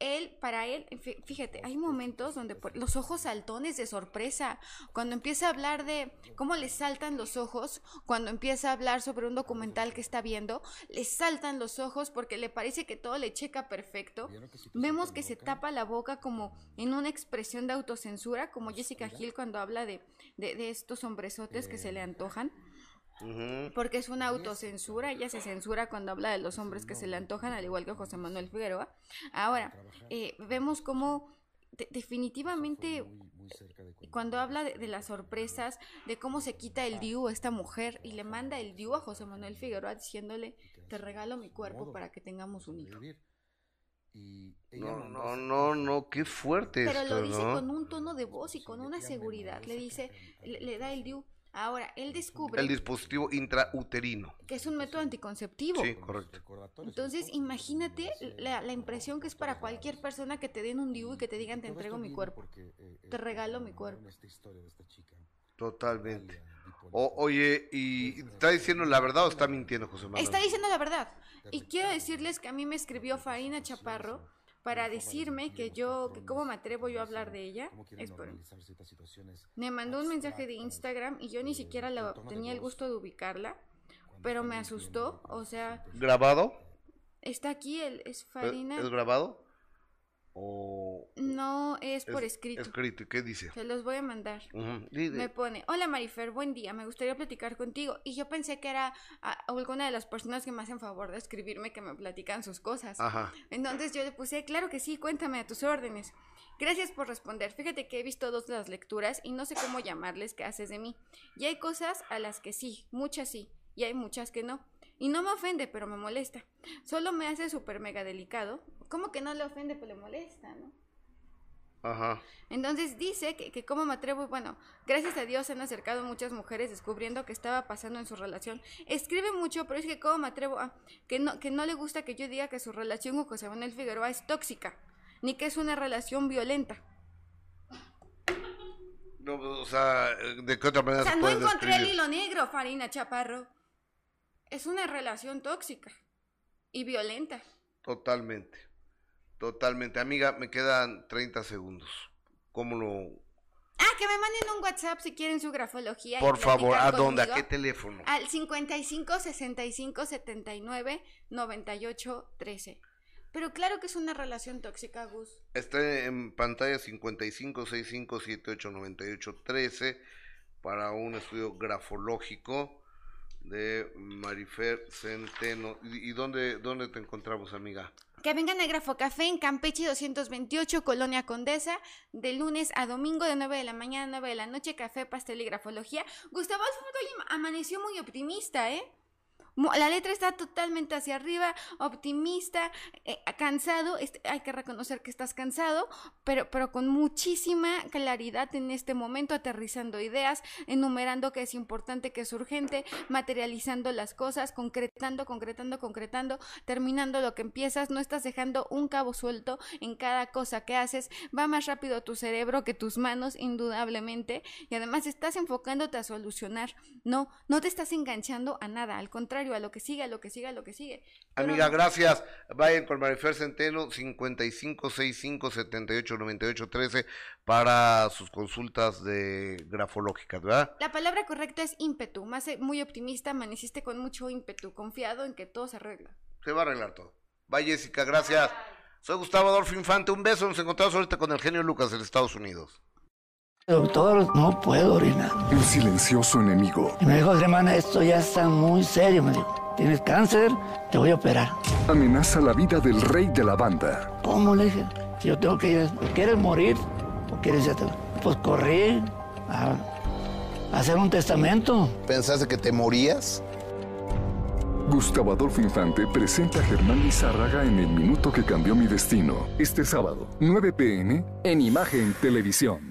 él, para él, fí- fíjate, hay momentos donde por- los ojos saltones de sorpresa, cuando empieza a hablar de cómo le saltan los ojos, cuando empieza a hablar sobre un documental que está viendo, le saltan los ojos porque le parece que todo le checa perfecto. Vemos que se tapa la boca como en una expresión de autocensura, como Jessica Hill cuando habla de, de, de estos hombresotes que se le antojan. Porque es una autocensura, ella se censura cuando habla de los hombres que se le antojan, al igual que José Manuel Figueroa. Ahora, eh, vemos cómo de- definitivamente cuando habla de, de las sorpresas, de cómo se quita el DIU a esta mujer y le manda el DIU a José Manuel Figueroa diciéndole, te regalo mi cuerpo para que tengamos un hijo. No, no, no, no, qué fuerte Pero esto, lo dice ¿no? con un tono de voz y con una seguridad. Le dice, le, le da el DIU. Ahora, él descubre El dispositivo intrauterino. que es un método anticonceptivo. Sí, correcto. Entonces, imagínate la, la impresión que es para cualquier persona que te den un DIU y que te digan te entrego mi cuerpo. Te regalo mi cuerpo. Totalmente. O- oye, ¿y está diciendo la verdad o está mintiendo, José Manuel? Está diciendo la verdad. Y quiero decirles que a mí me escribió Farina Chaparro para decirme que yo, que cómo me atrevo yo a hablar de ella. Es por- Me mandó un mensaje de Instagram y yo ni siquiera la- tenía el gusto de ubicarla, pero me asustó. O sea, ¿Grabado? está aquí, el, es ¿Es, Farina. es grabado? ¿O No es por es escrito. escrito? ¿Qué dice? Se los voy a mandar. Me pone, hola Marifer, buen día, me gustaría platicar contigo. Y yo pensé que era ah, alguna de las personas que me hacen favor de escribirme que me platican sus cosas. Ajá. Entonces yo le puse, claro que sí, cuéntame a tus órdenes. Gracias por responder. Fíjate que he visto dos de las lecturas y no sé cómo llamarles qué haces de mí. Y hay cosas a las que sí, muchas sí, y hay muchas que no. Y no me ofende, pero me molesta. Solo me hace súper mega delicado. ¿Cómo que no le ofende, pero le molesta, no? Ajá. Entonces dice que, que cómo me atrevo, bueno, gracias a Dios se han acercado muchas mujeres descubriendo que estaba pasando en su relación. Escribe mucho, pero es que cómo me atrevo a que no, que no le gusta que yo diga que su relación con José Manuel Figueroa es tóxica, ni que es una relación violenta. No, o sea, ¿de qué otra manera O sea, se no encontré el hilo negro, Farina Chaparro. Es una relación tóxica y violenta. Totalmente. Totalmente. Amiga, me quedan 30 segundos. ¿Cómo lo...? Ah, que me manden un WhatsApp si quieren su grafología. Por favor, ¿a dónde? ¿A qué teléfono? Al 55 65 79 98 13. Pero claro que es una relación tóxica, Gus. Está en pantalla 55 65 78 98 13 para un estudio grafológico de Marifer Centeno. ¿Y dónde, dónde te encontramos, amiga? Que vengan a Grafocafé en Campeche 228, Colonia Condesa, de lunes a domingo de 9 de la mañana a 9 de la noche, café, pastel y grafología. Gustavo Alfonso amaneció muy optimista, ¿eh? La letra está totalmente hacia arriba, optimista, eh, cansado. hay que reconocer que estás cansado, pero, pero con muchísima claridad en este momento, aterrizando ideas, enumerando que es importante, que es urgente, materializando las cosas, concretando, concretando, concretando, terminando lo que empiezas. No estás dejando un cabo suelto en cada cosa que haces. Va más rápido tu cerebro que tus manos, indudablemente. Y además estás enfocándote a solucionar. No, no te estás enganchando a nada. Al contrario, a lo que sigue, a lo que sigue, a lo que sigue. Pero Amiga, no. gracias. Vayan con Marifer Centeno, 55 65 78 98 13 para sus consultas de grafológicas, ¿verdad? La palabra correcta es ímpetu. Más muy optimista, amaneciste con mucho ímpetu, confiado en que todo se arregla. Se va a arreglar todo. Bye, Jessica, gracias. Soy Gustavo Adolfo Infante. Un beso. Nos encontramos ahorita con el genio Lucas en Estados Unidos. Doctor, no puedo orinar. El silencioso enemigo. Y me dijo, hermana, esto ya está muy serio. Me dijo, tienes cáncer, te voy a operar. Amenaza la vida del rey de la banda. ¿Cómo le dije? Si yo tengo que ir, ¿quieres morir o quieres ya te-?" Pues corrí a, a hacer un testamento. ¿Pensaste que te morías? Gustavo Adolfo Infante presenta a Germán Lizárraga en El Minuto que Cambió Mi Destino. Este sábado, 9 pm, en Imagen Televisión.